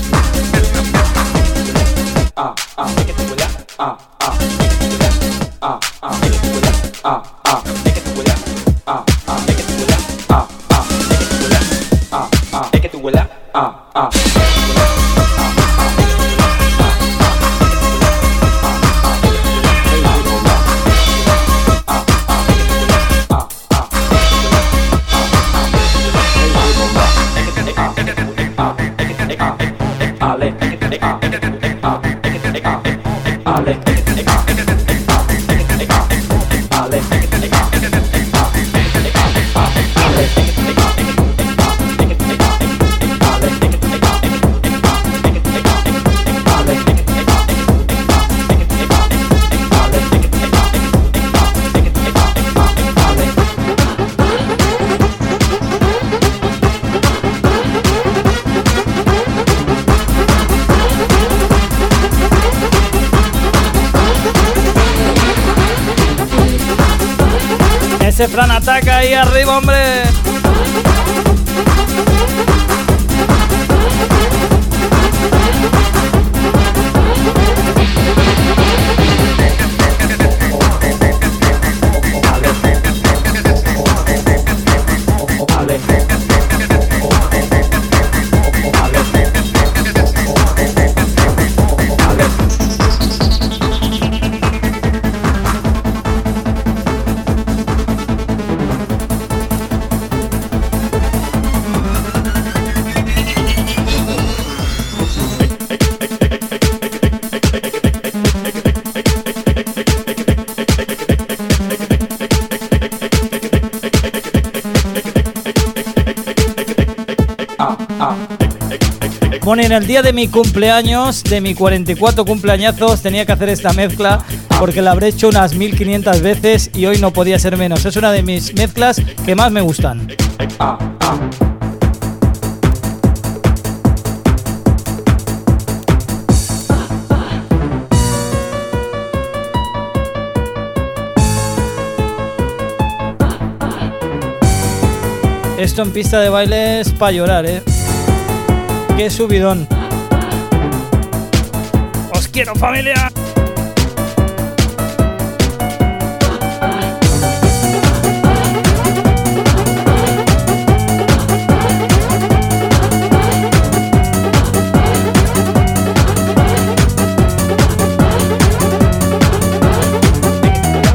En el día de mi cumpleaños, de mi 44 cumpleañazos, tenía que hacer esta mezcla porque la habré hecho unas 1500 veces y hoy no podía ser menos. Es una de mis mezclas que más me gustan. Esto en pista de baile es para llorar, ¿eh? Qué subidón. Os quiero familia.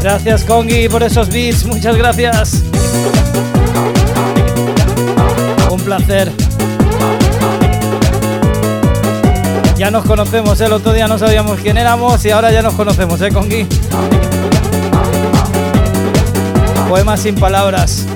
Gracias Kongi por esos beats, muchas gracias. Un placer. Ya nos conocemos, ¿eh? el otro día no sabíamos quién éramos y ahora ya nos conocemos, ¿eh, Kongi? Poemas sin palabras.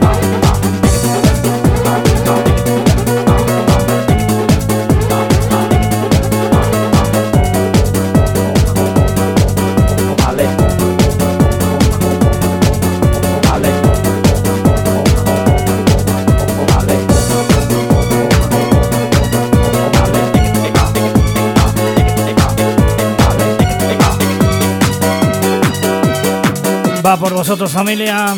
Va por vosotros, familia.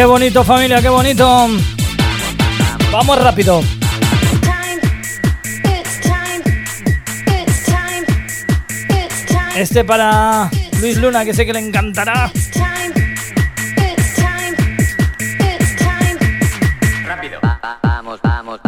Qué bonito familia, qué bonito. Vamos rápido. Este para Luis Luna, que sé que le encantará. Vamos, vamos, vamos,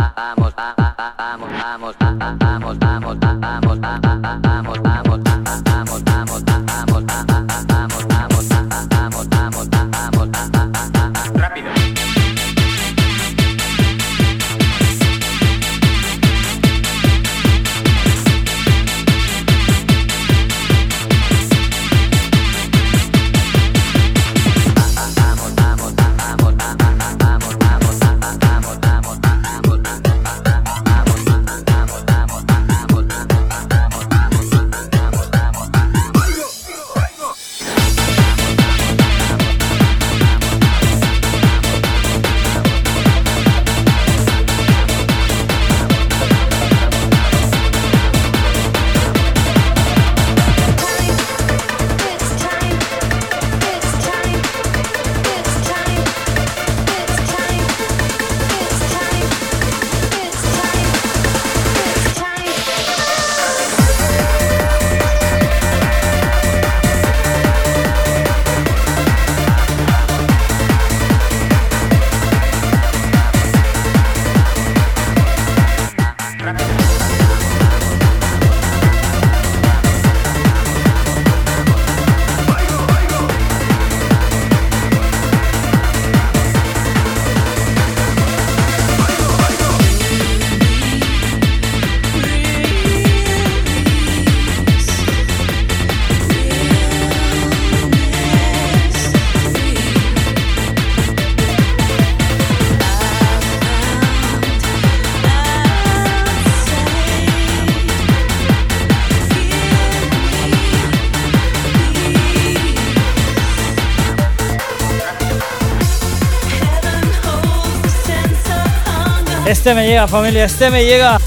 Este me llega, familia, este me llega.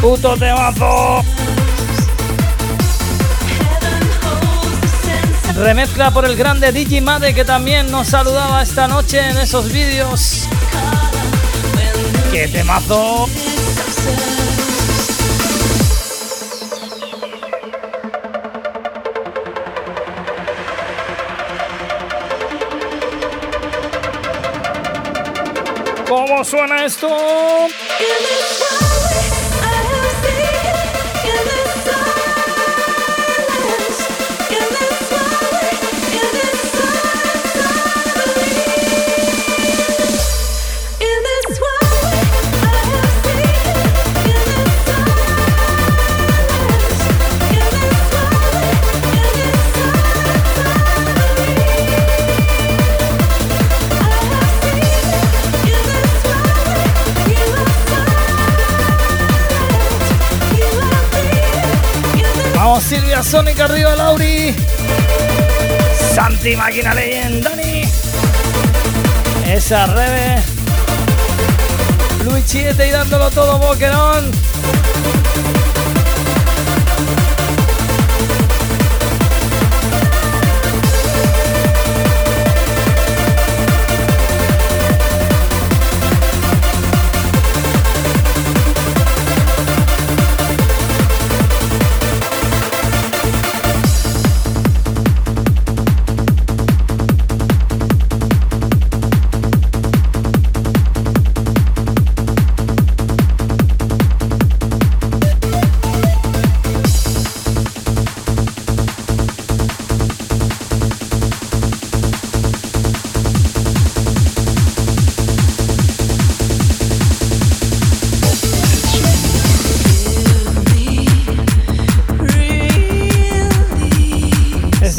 Puto temazo. Remezcla por el grande Digimade que también nos saludaba esta noche en esos vídeos. ¡Qué temazo! ¿Cómo suena esto? Sonic arriba Lauri. Santi Máquina Legend, Dani. Esa Rebe. Luigi está ahí dándolo todo Boquerón.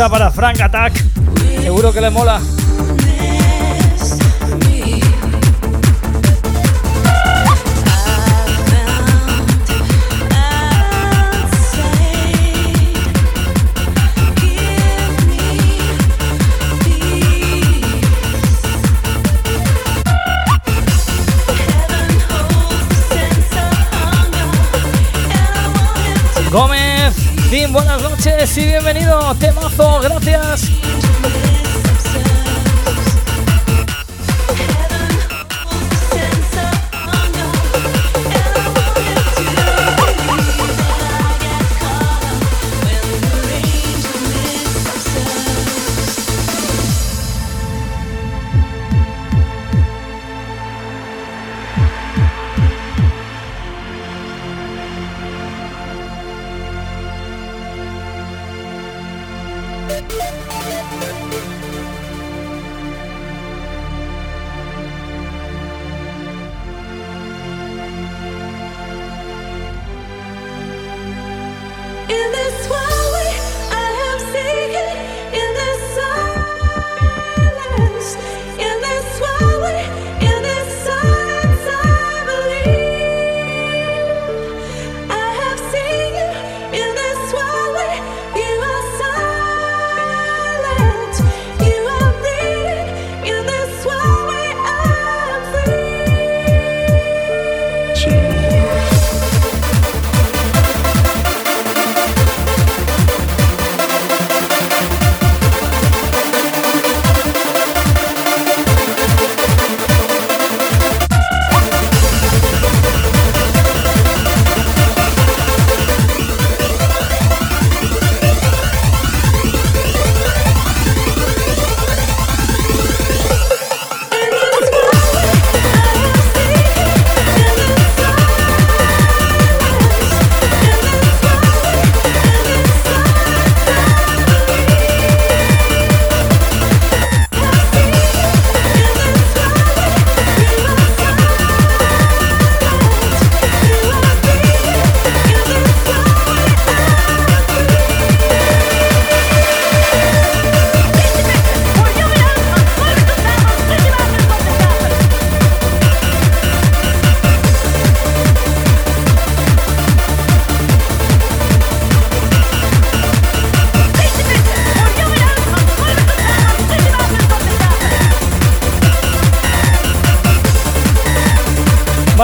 Para Frank Attack. Seguro que le mola. Buenas noches y bienvenido. Temazo, gracias.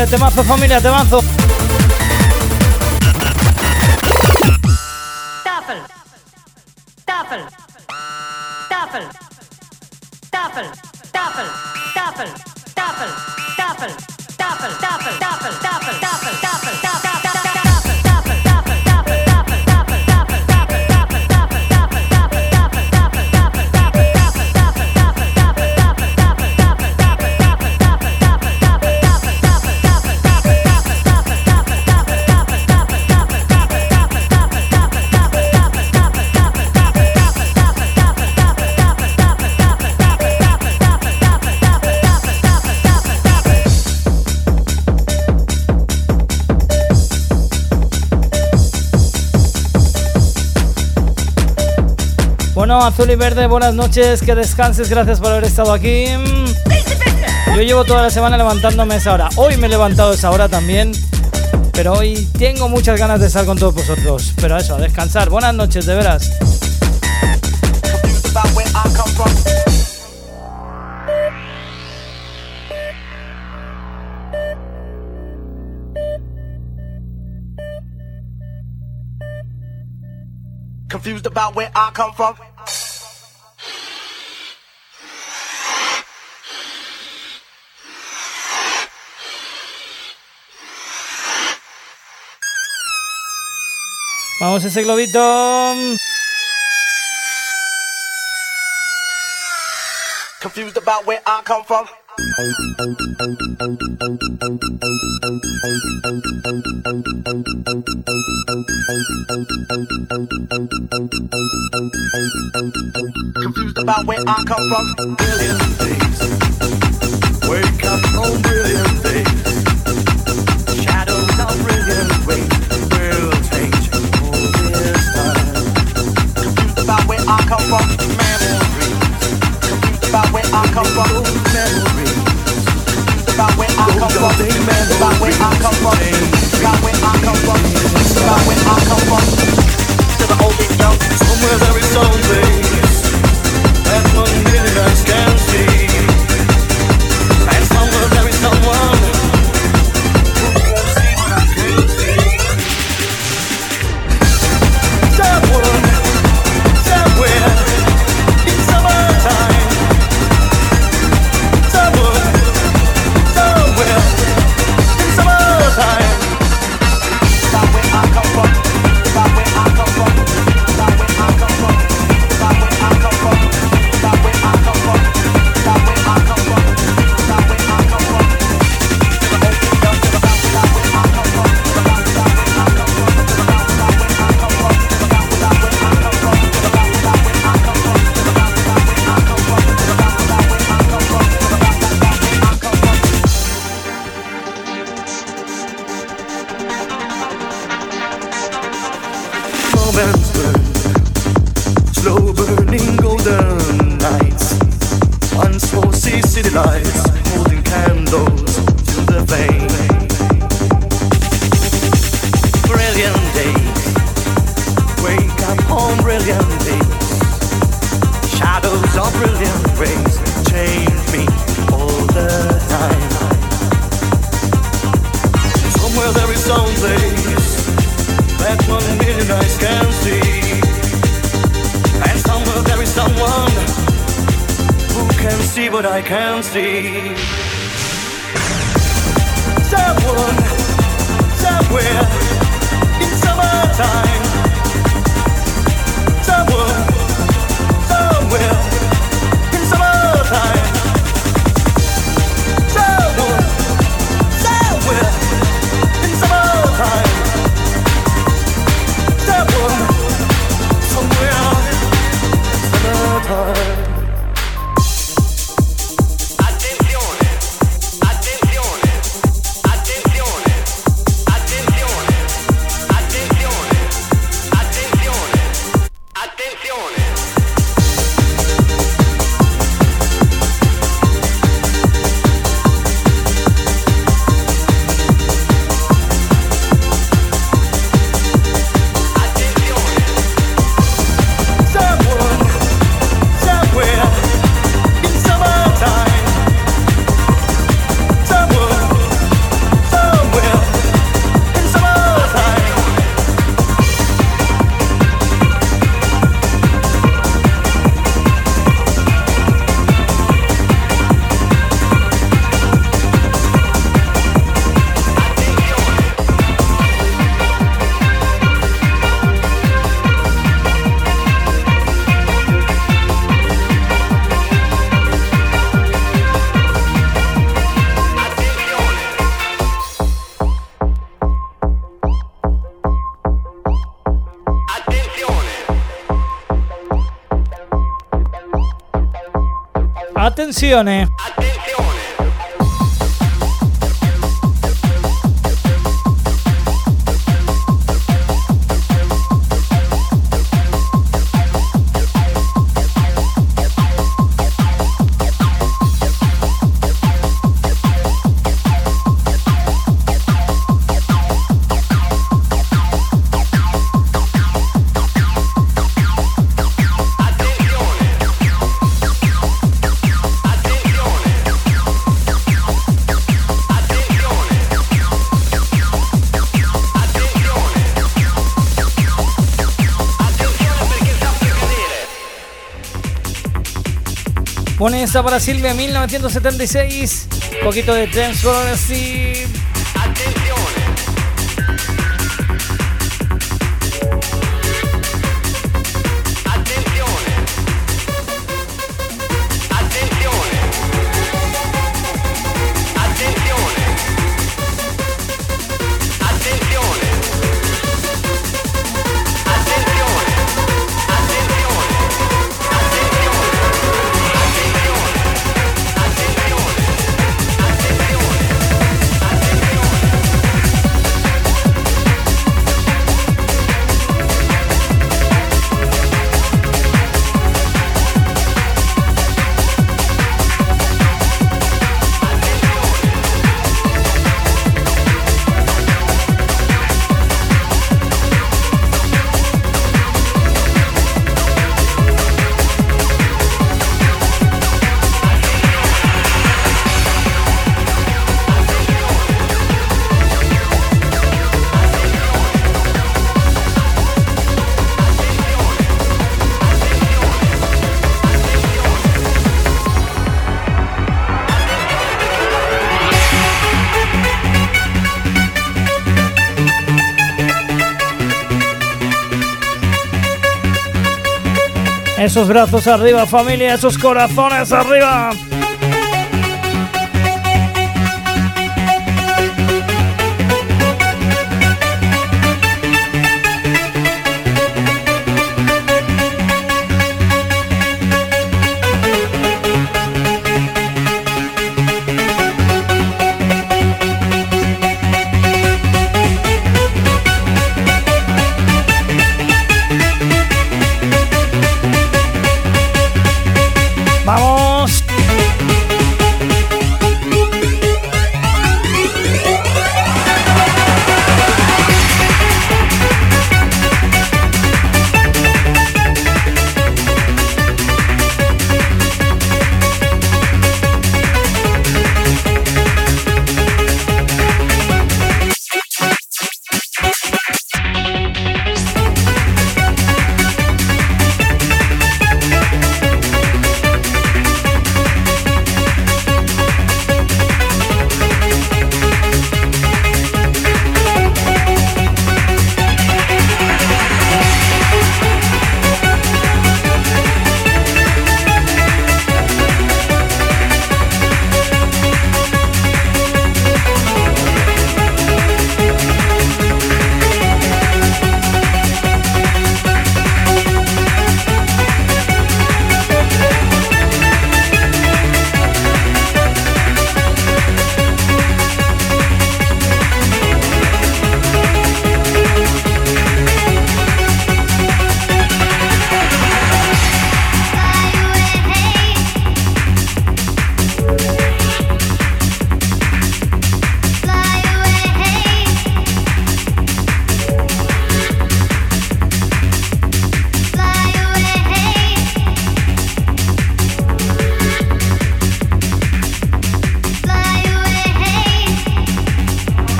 Vale, temazo familia, temazo. Azul y verde, buenas noches, que descanses, gracias por haber estado aquí. Yo llevo toda la semana levantándome a esa hora. Hoy me he levantado a esa hora también, pero hoy tengo muchas ganas de estar con todos vosotros. Pero eso, a descansar. Buenas noches, de veras. Confused about where I come from. Vamos ese globito. Confused about where I come from. Confused about where I come from. canciones. Danza para Silvia 1976. Poquito de Transparency. Esos brazos arriba, familia, esos corazones arriba.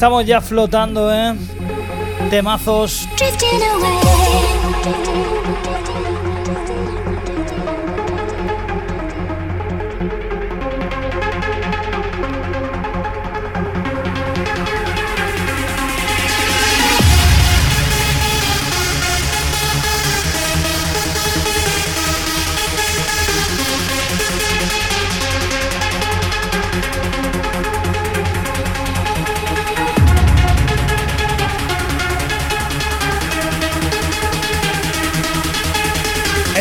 Estamos ya flotando, ¿eh? Temazos.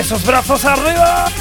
Esos brazos arriba.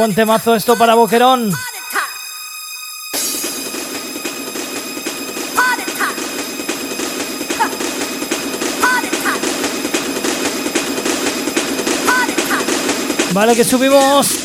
Buen temazo esto para Boquerón. Vale, que subimos.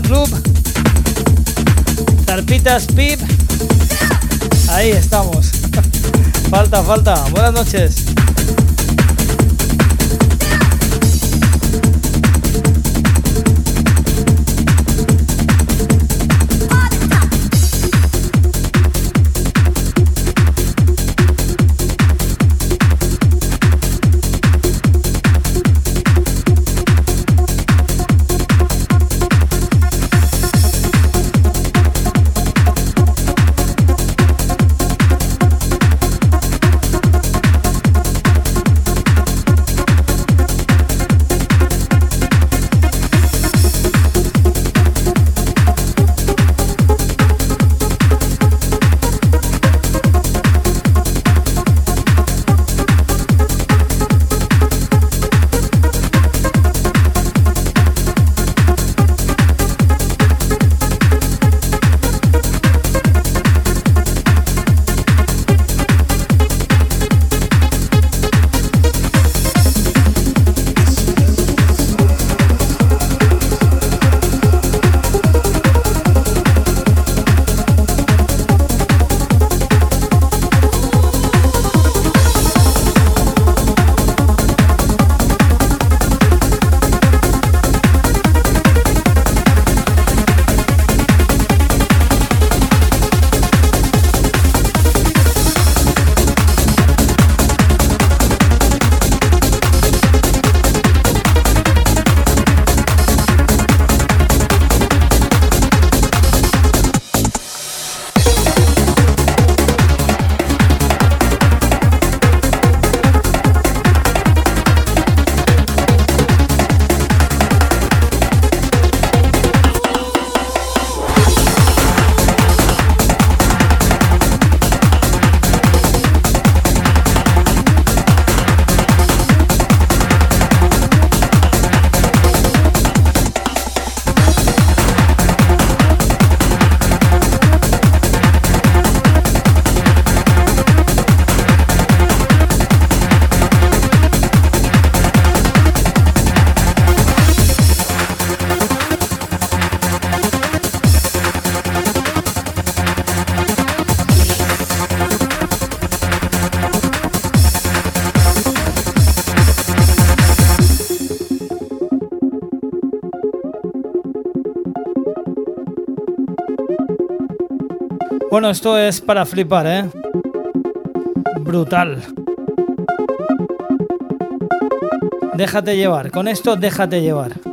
Club. Zarpitas Pip. Ahí estamos. (laughs) falta, falta. Buenas noches. Bueno, esto es para flipar, ¿eh? Brutal. Déjate llevar, con esto déjate llevar.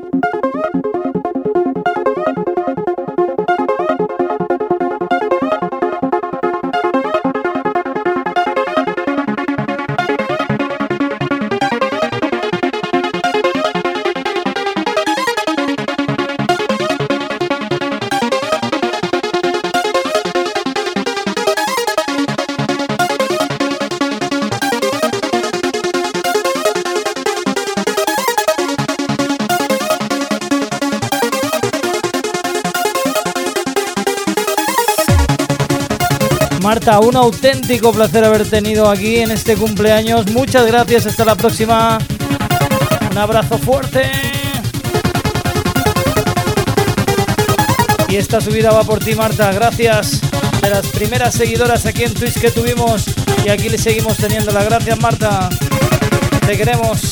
Auténtico placer haber tenido aquí en este cumpleaños. Muchas gracias, hasta la próxima. Un abrazo fuerte. Y esta subida va por ti, Marta. Gracias de las primeras seguidoras aquí en Twitch que tuvimos. Y aquí le seguimos teniendo las gracias, Marta. Te queremos.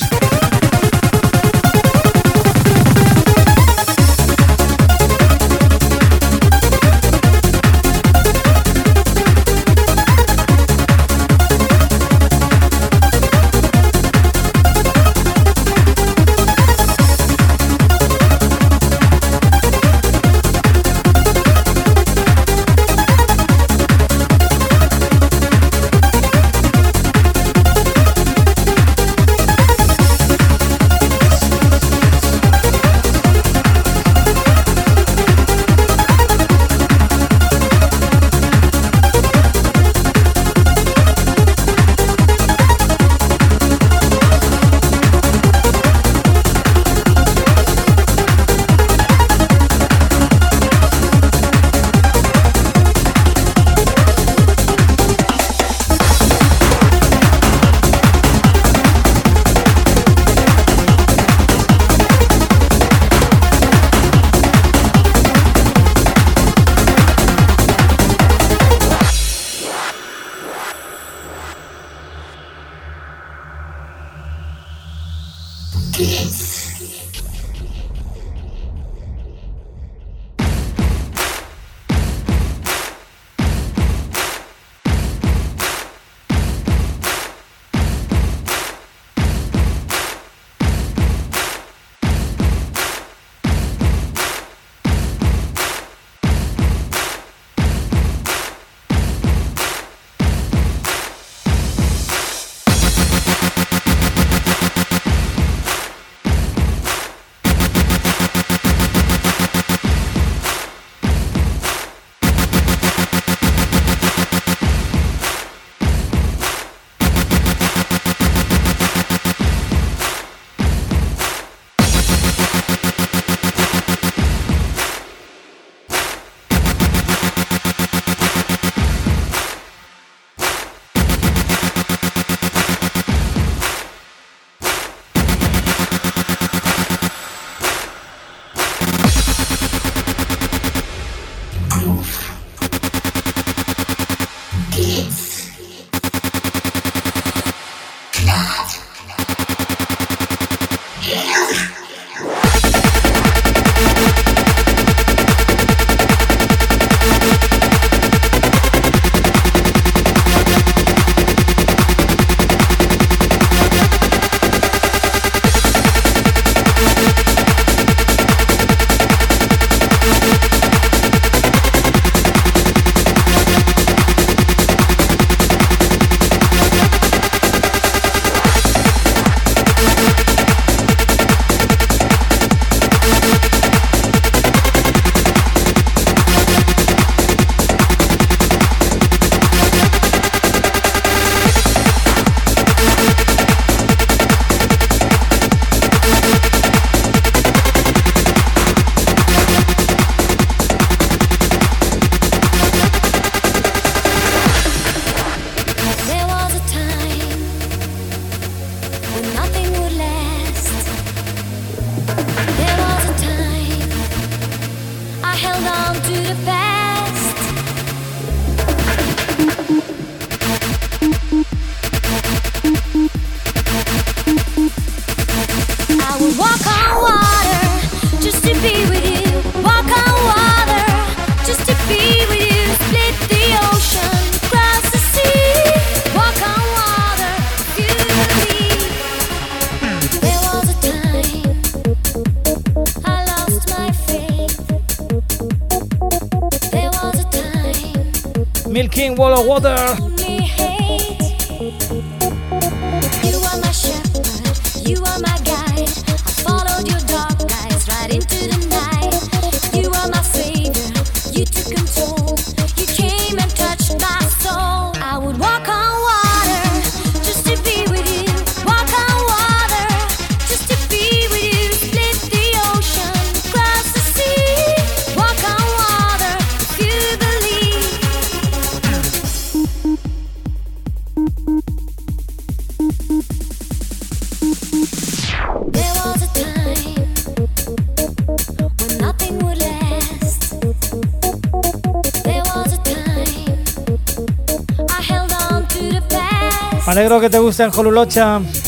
Alegro que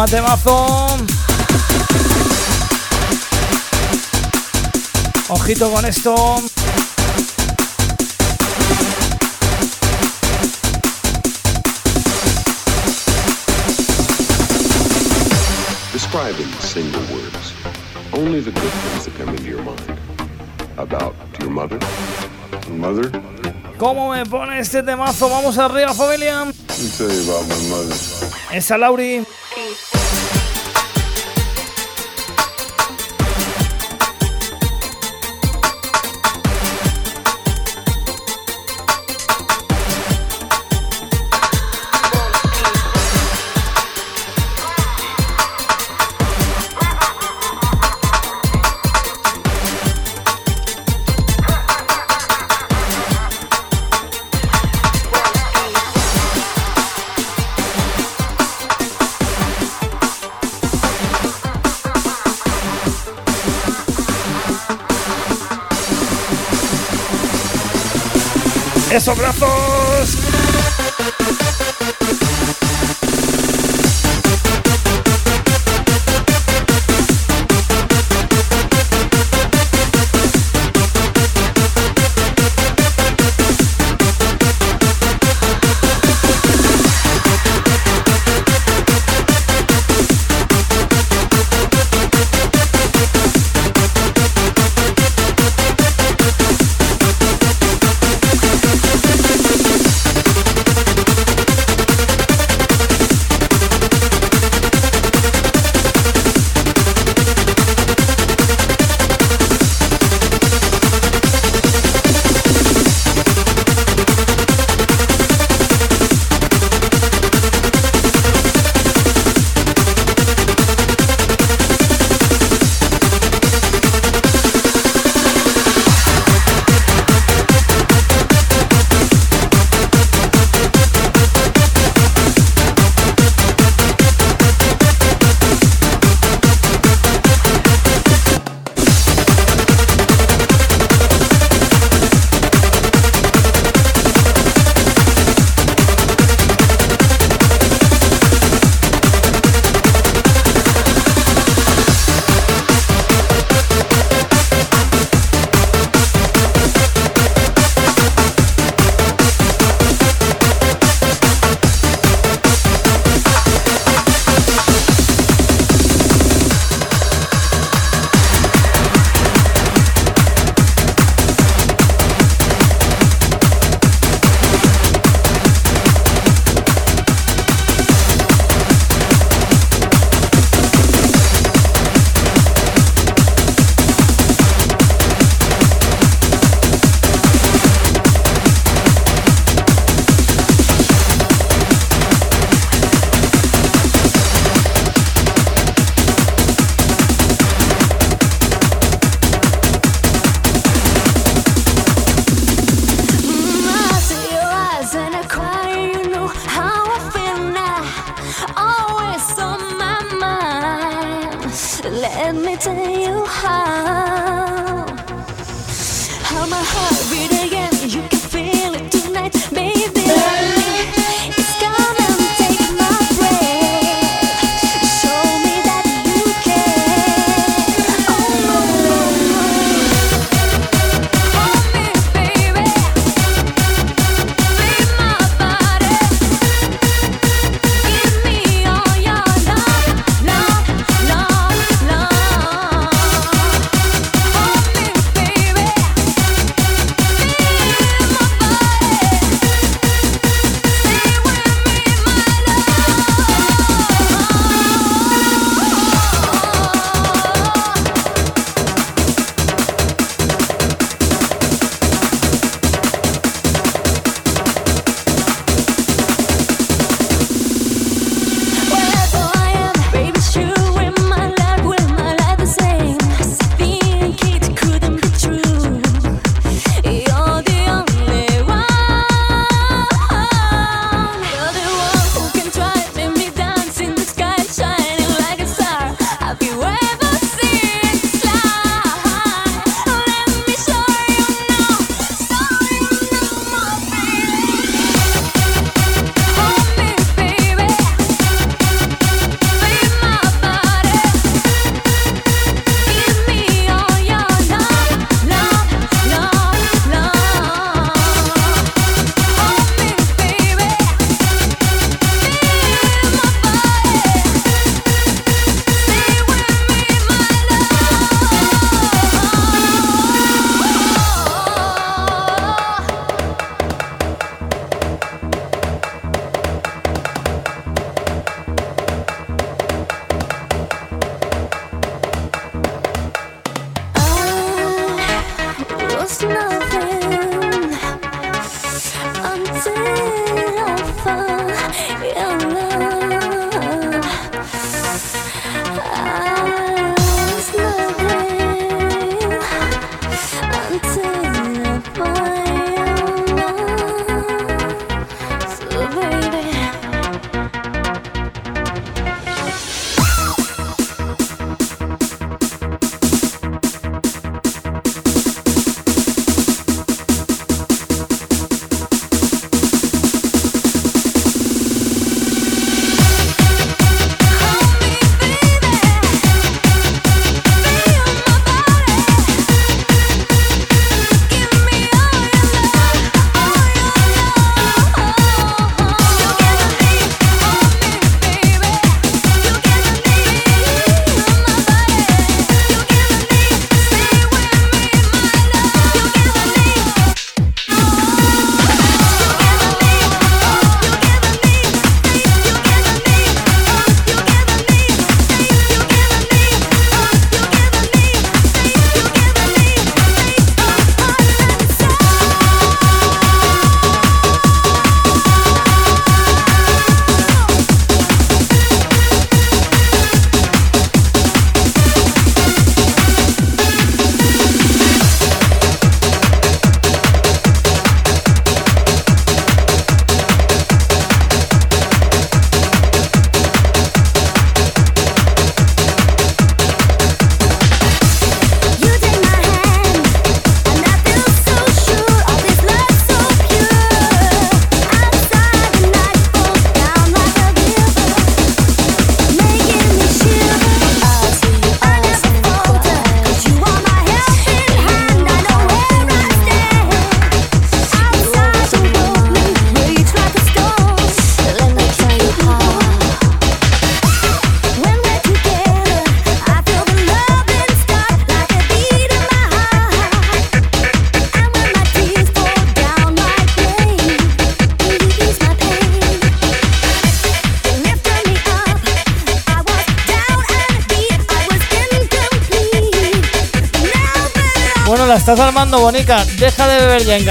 Toma temazo. Ojito con esto. Describe in single words only the good things that come into your mind. About your mother. Mother? ¿Cómo me pone este temazo? Vamos arriba, familia. Let me tell you about my mother. Esa Lauri.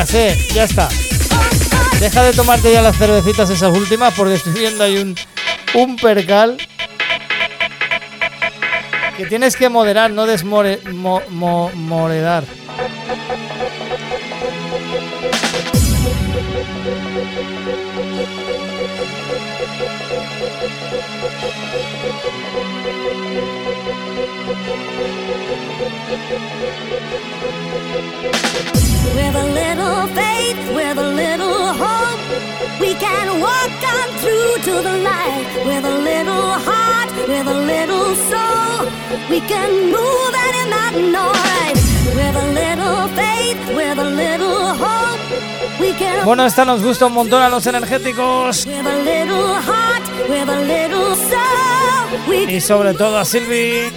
De beber ya está. Deja de tomarte ya las cervecitas esas últimas porque estoy viendo ahí un, un percal. Que tienes que moderar, no desmoredar. The light. With a little heart, with a little soul, we can move any mountain, alright. With a little faith, with a little hope, we can. Bueno, esta nos gusta un montón a los energéticos. With a little heart, with a little soul, we Y sobre todo a Silvi.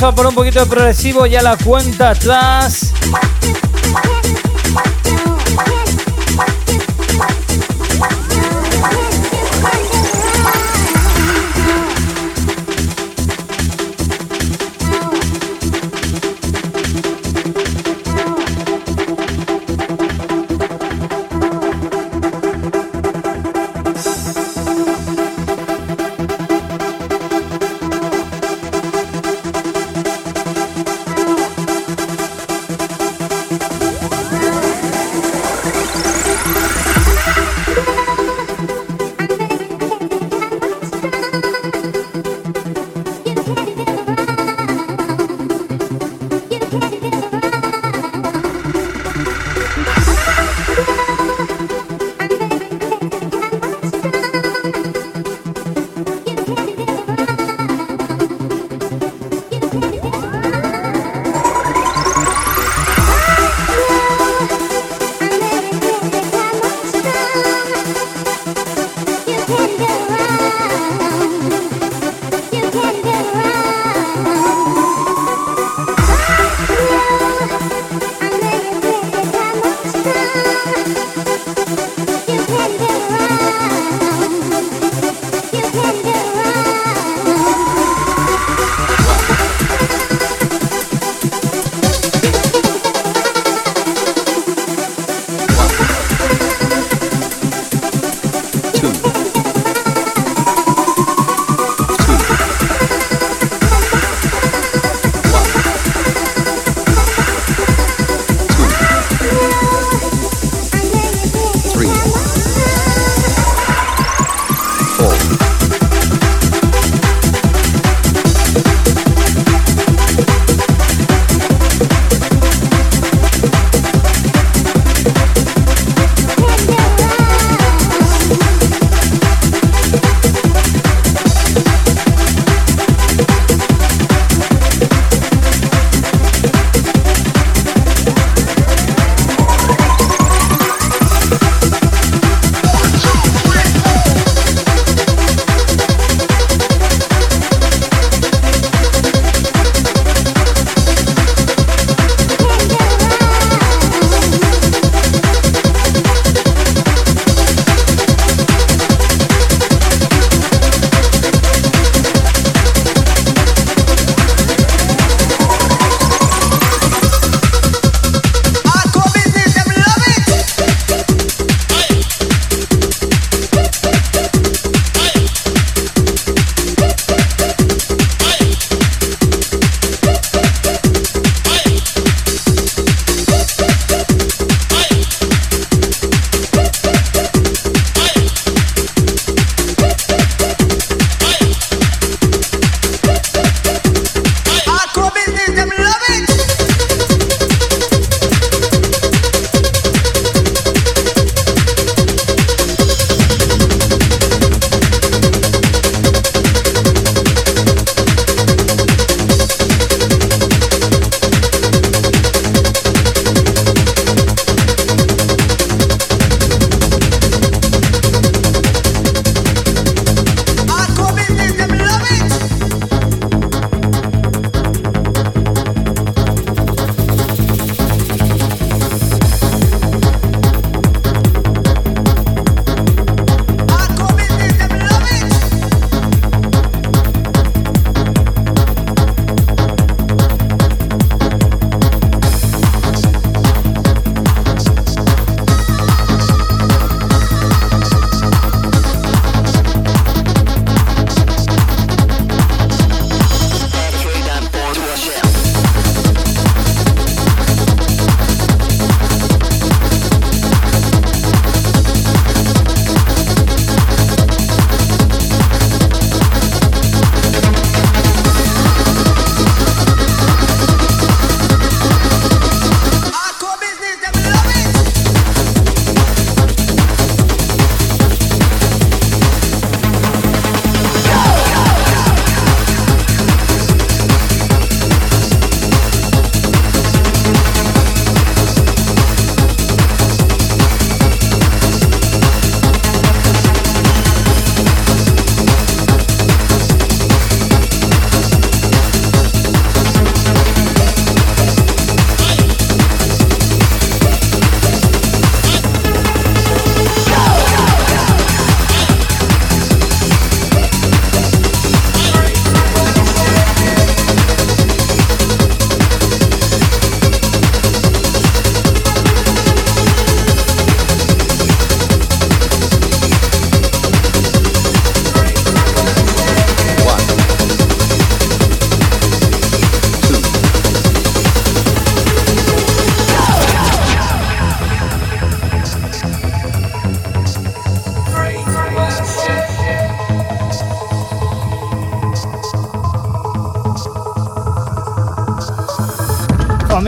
Vamos a por un poquito de progresivo, ya la cuenta atrás.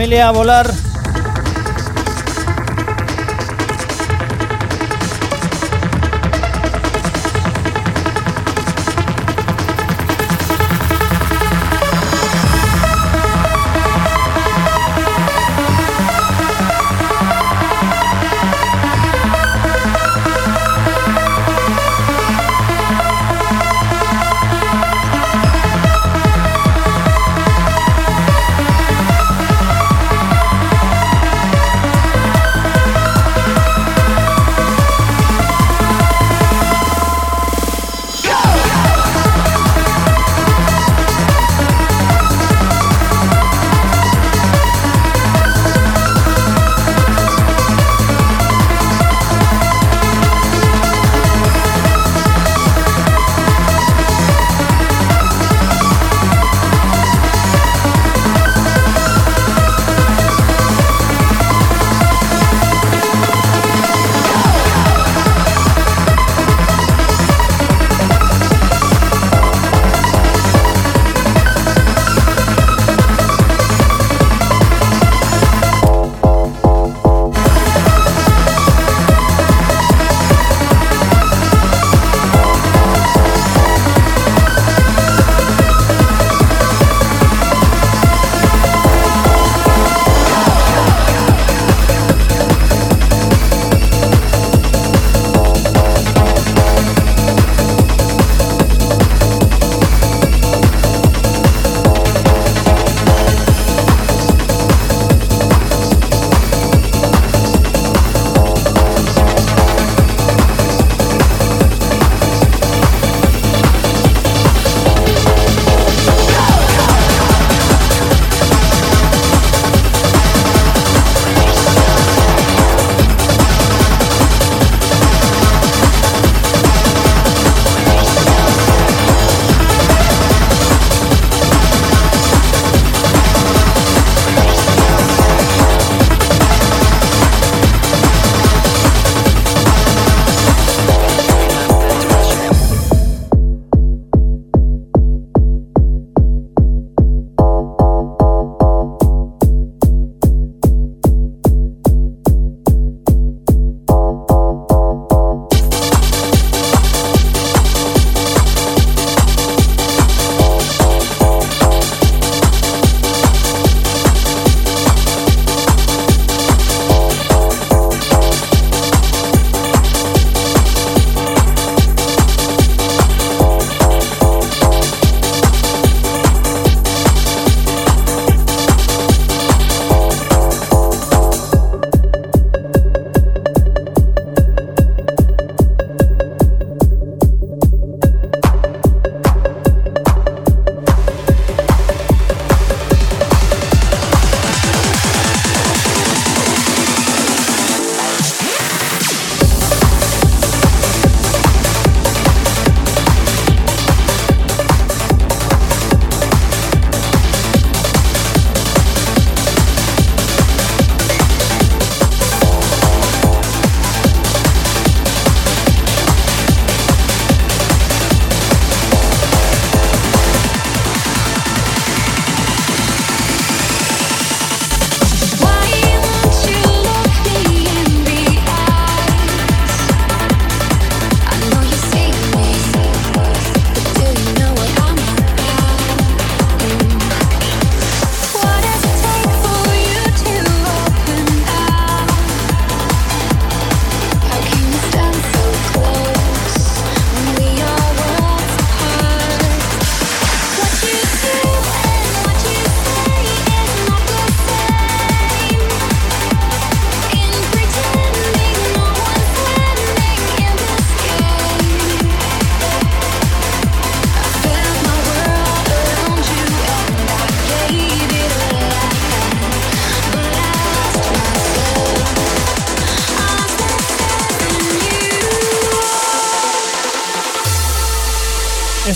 Familia a volar.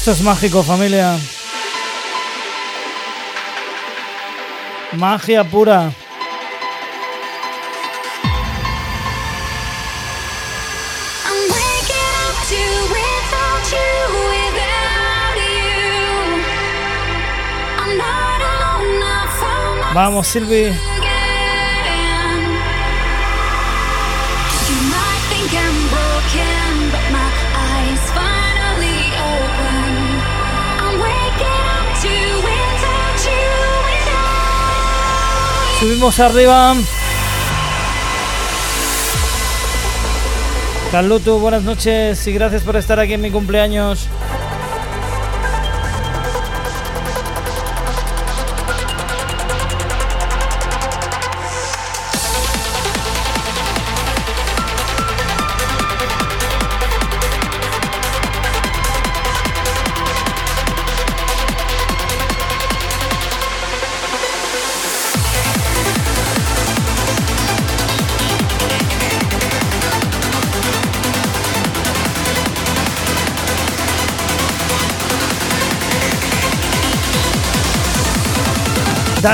Esto es mágico, familia. Magia pura. Vamos, Silvi. Subimos arriba. Carluto, buenas noches y gracias por estar aquí en mi cumpleaños.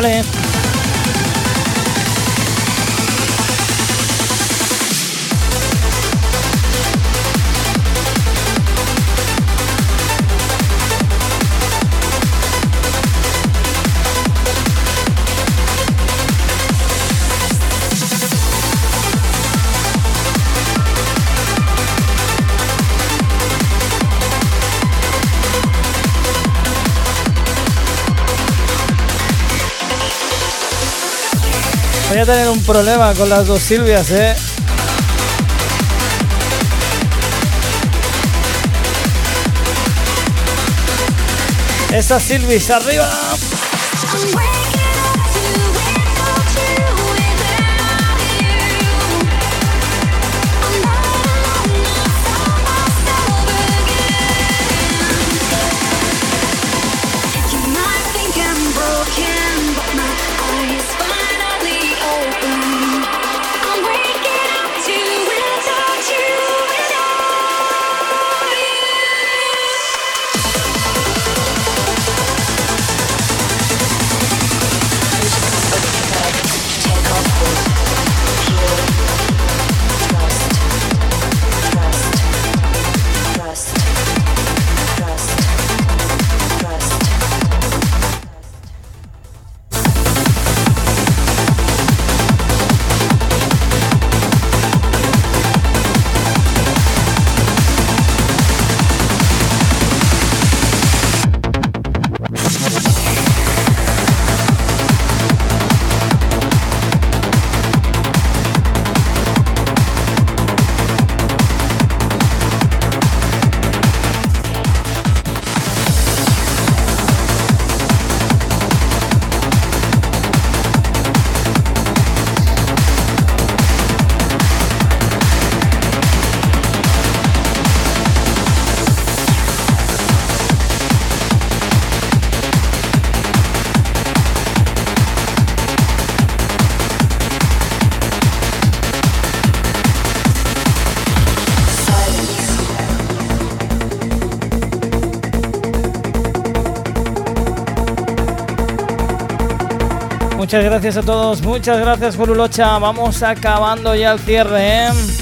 Dale. Tener un problema con las dos Silvias, eh. Esa Silvis arriba. Muchas gracias a todos, muchas gracias Furulocha. Vamos acabando ya el cierre, ¿eh?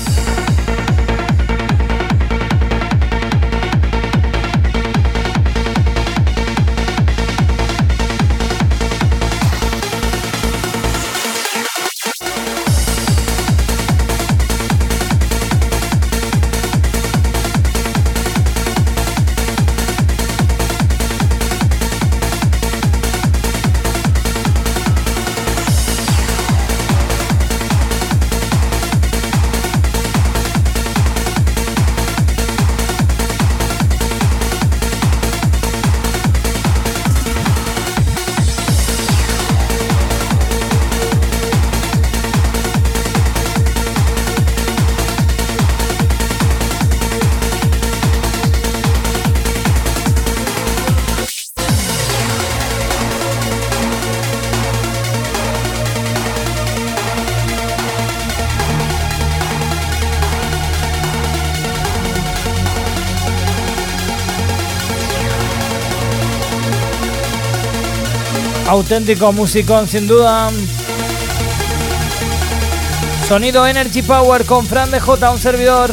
Auténtico musicón, sin duda. Sonido Energy Power con Fran de J, un servidor.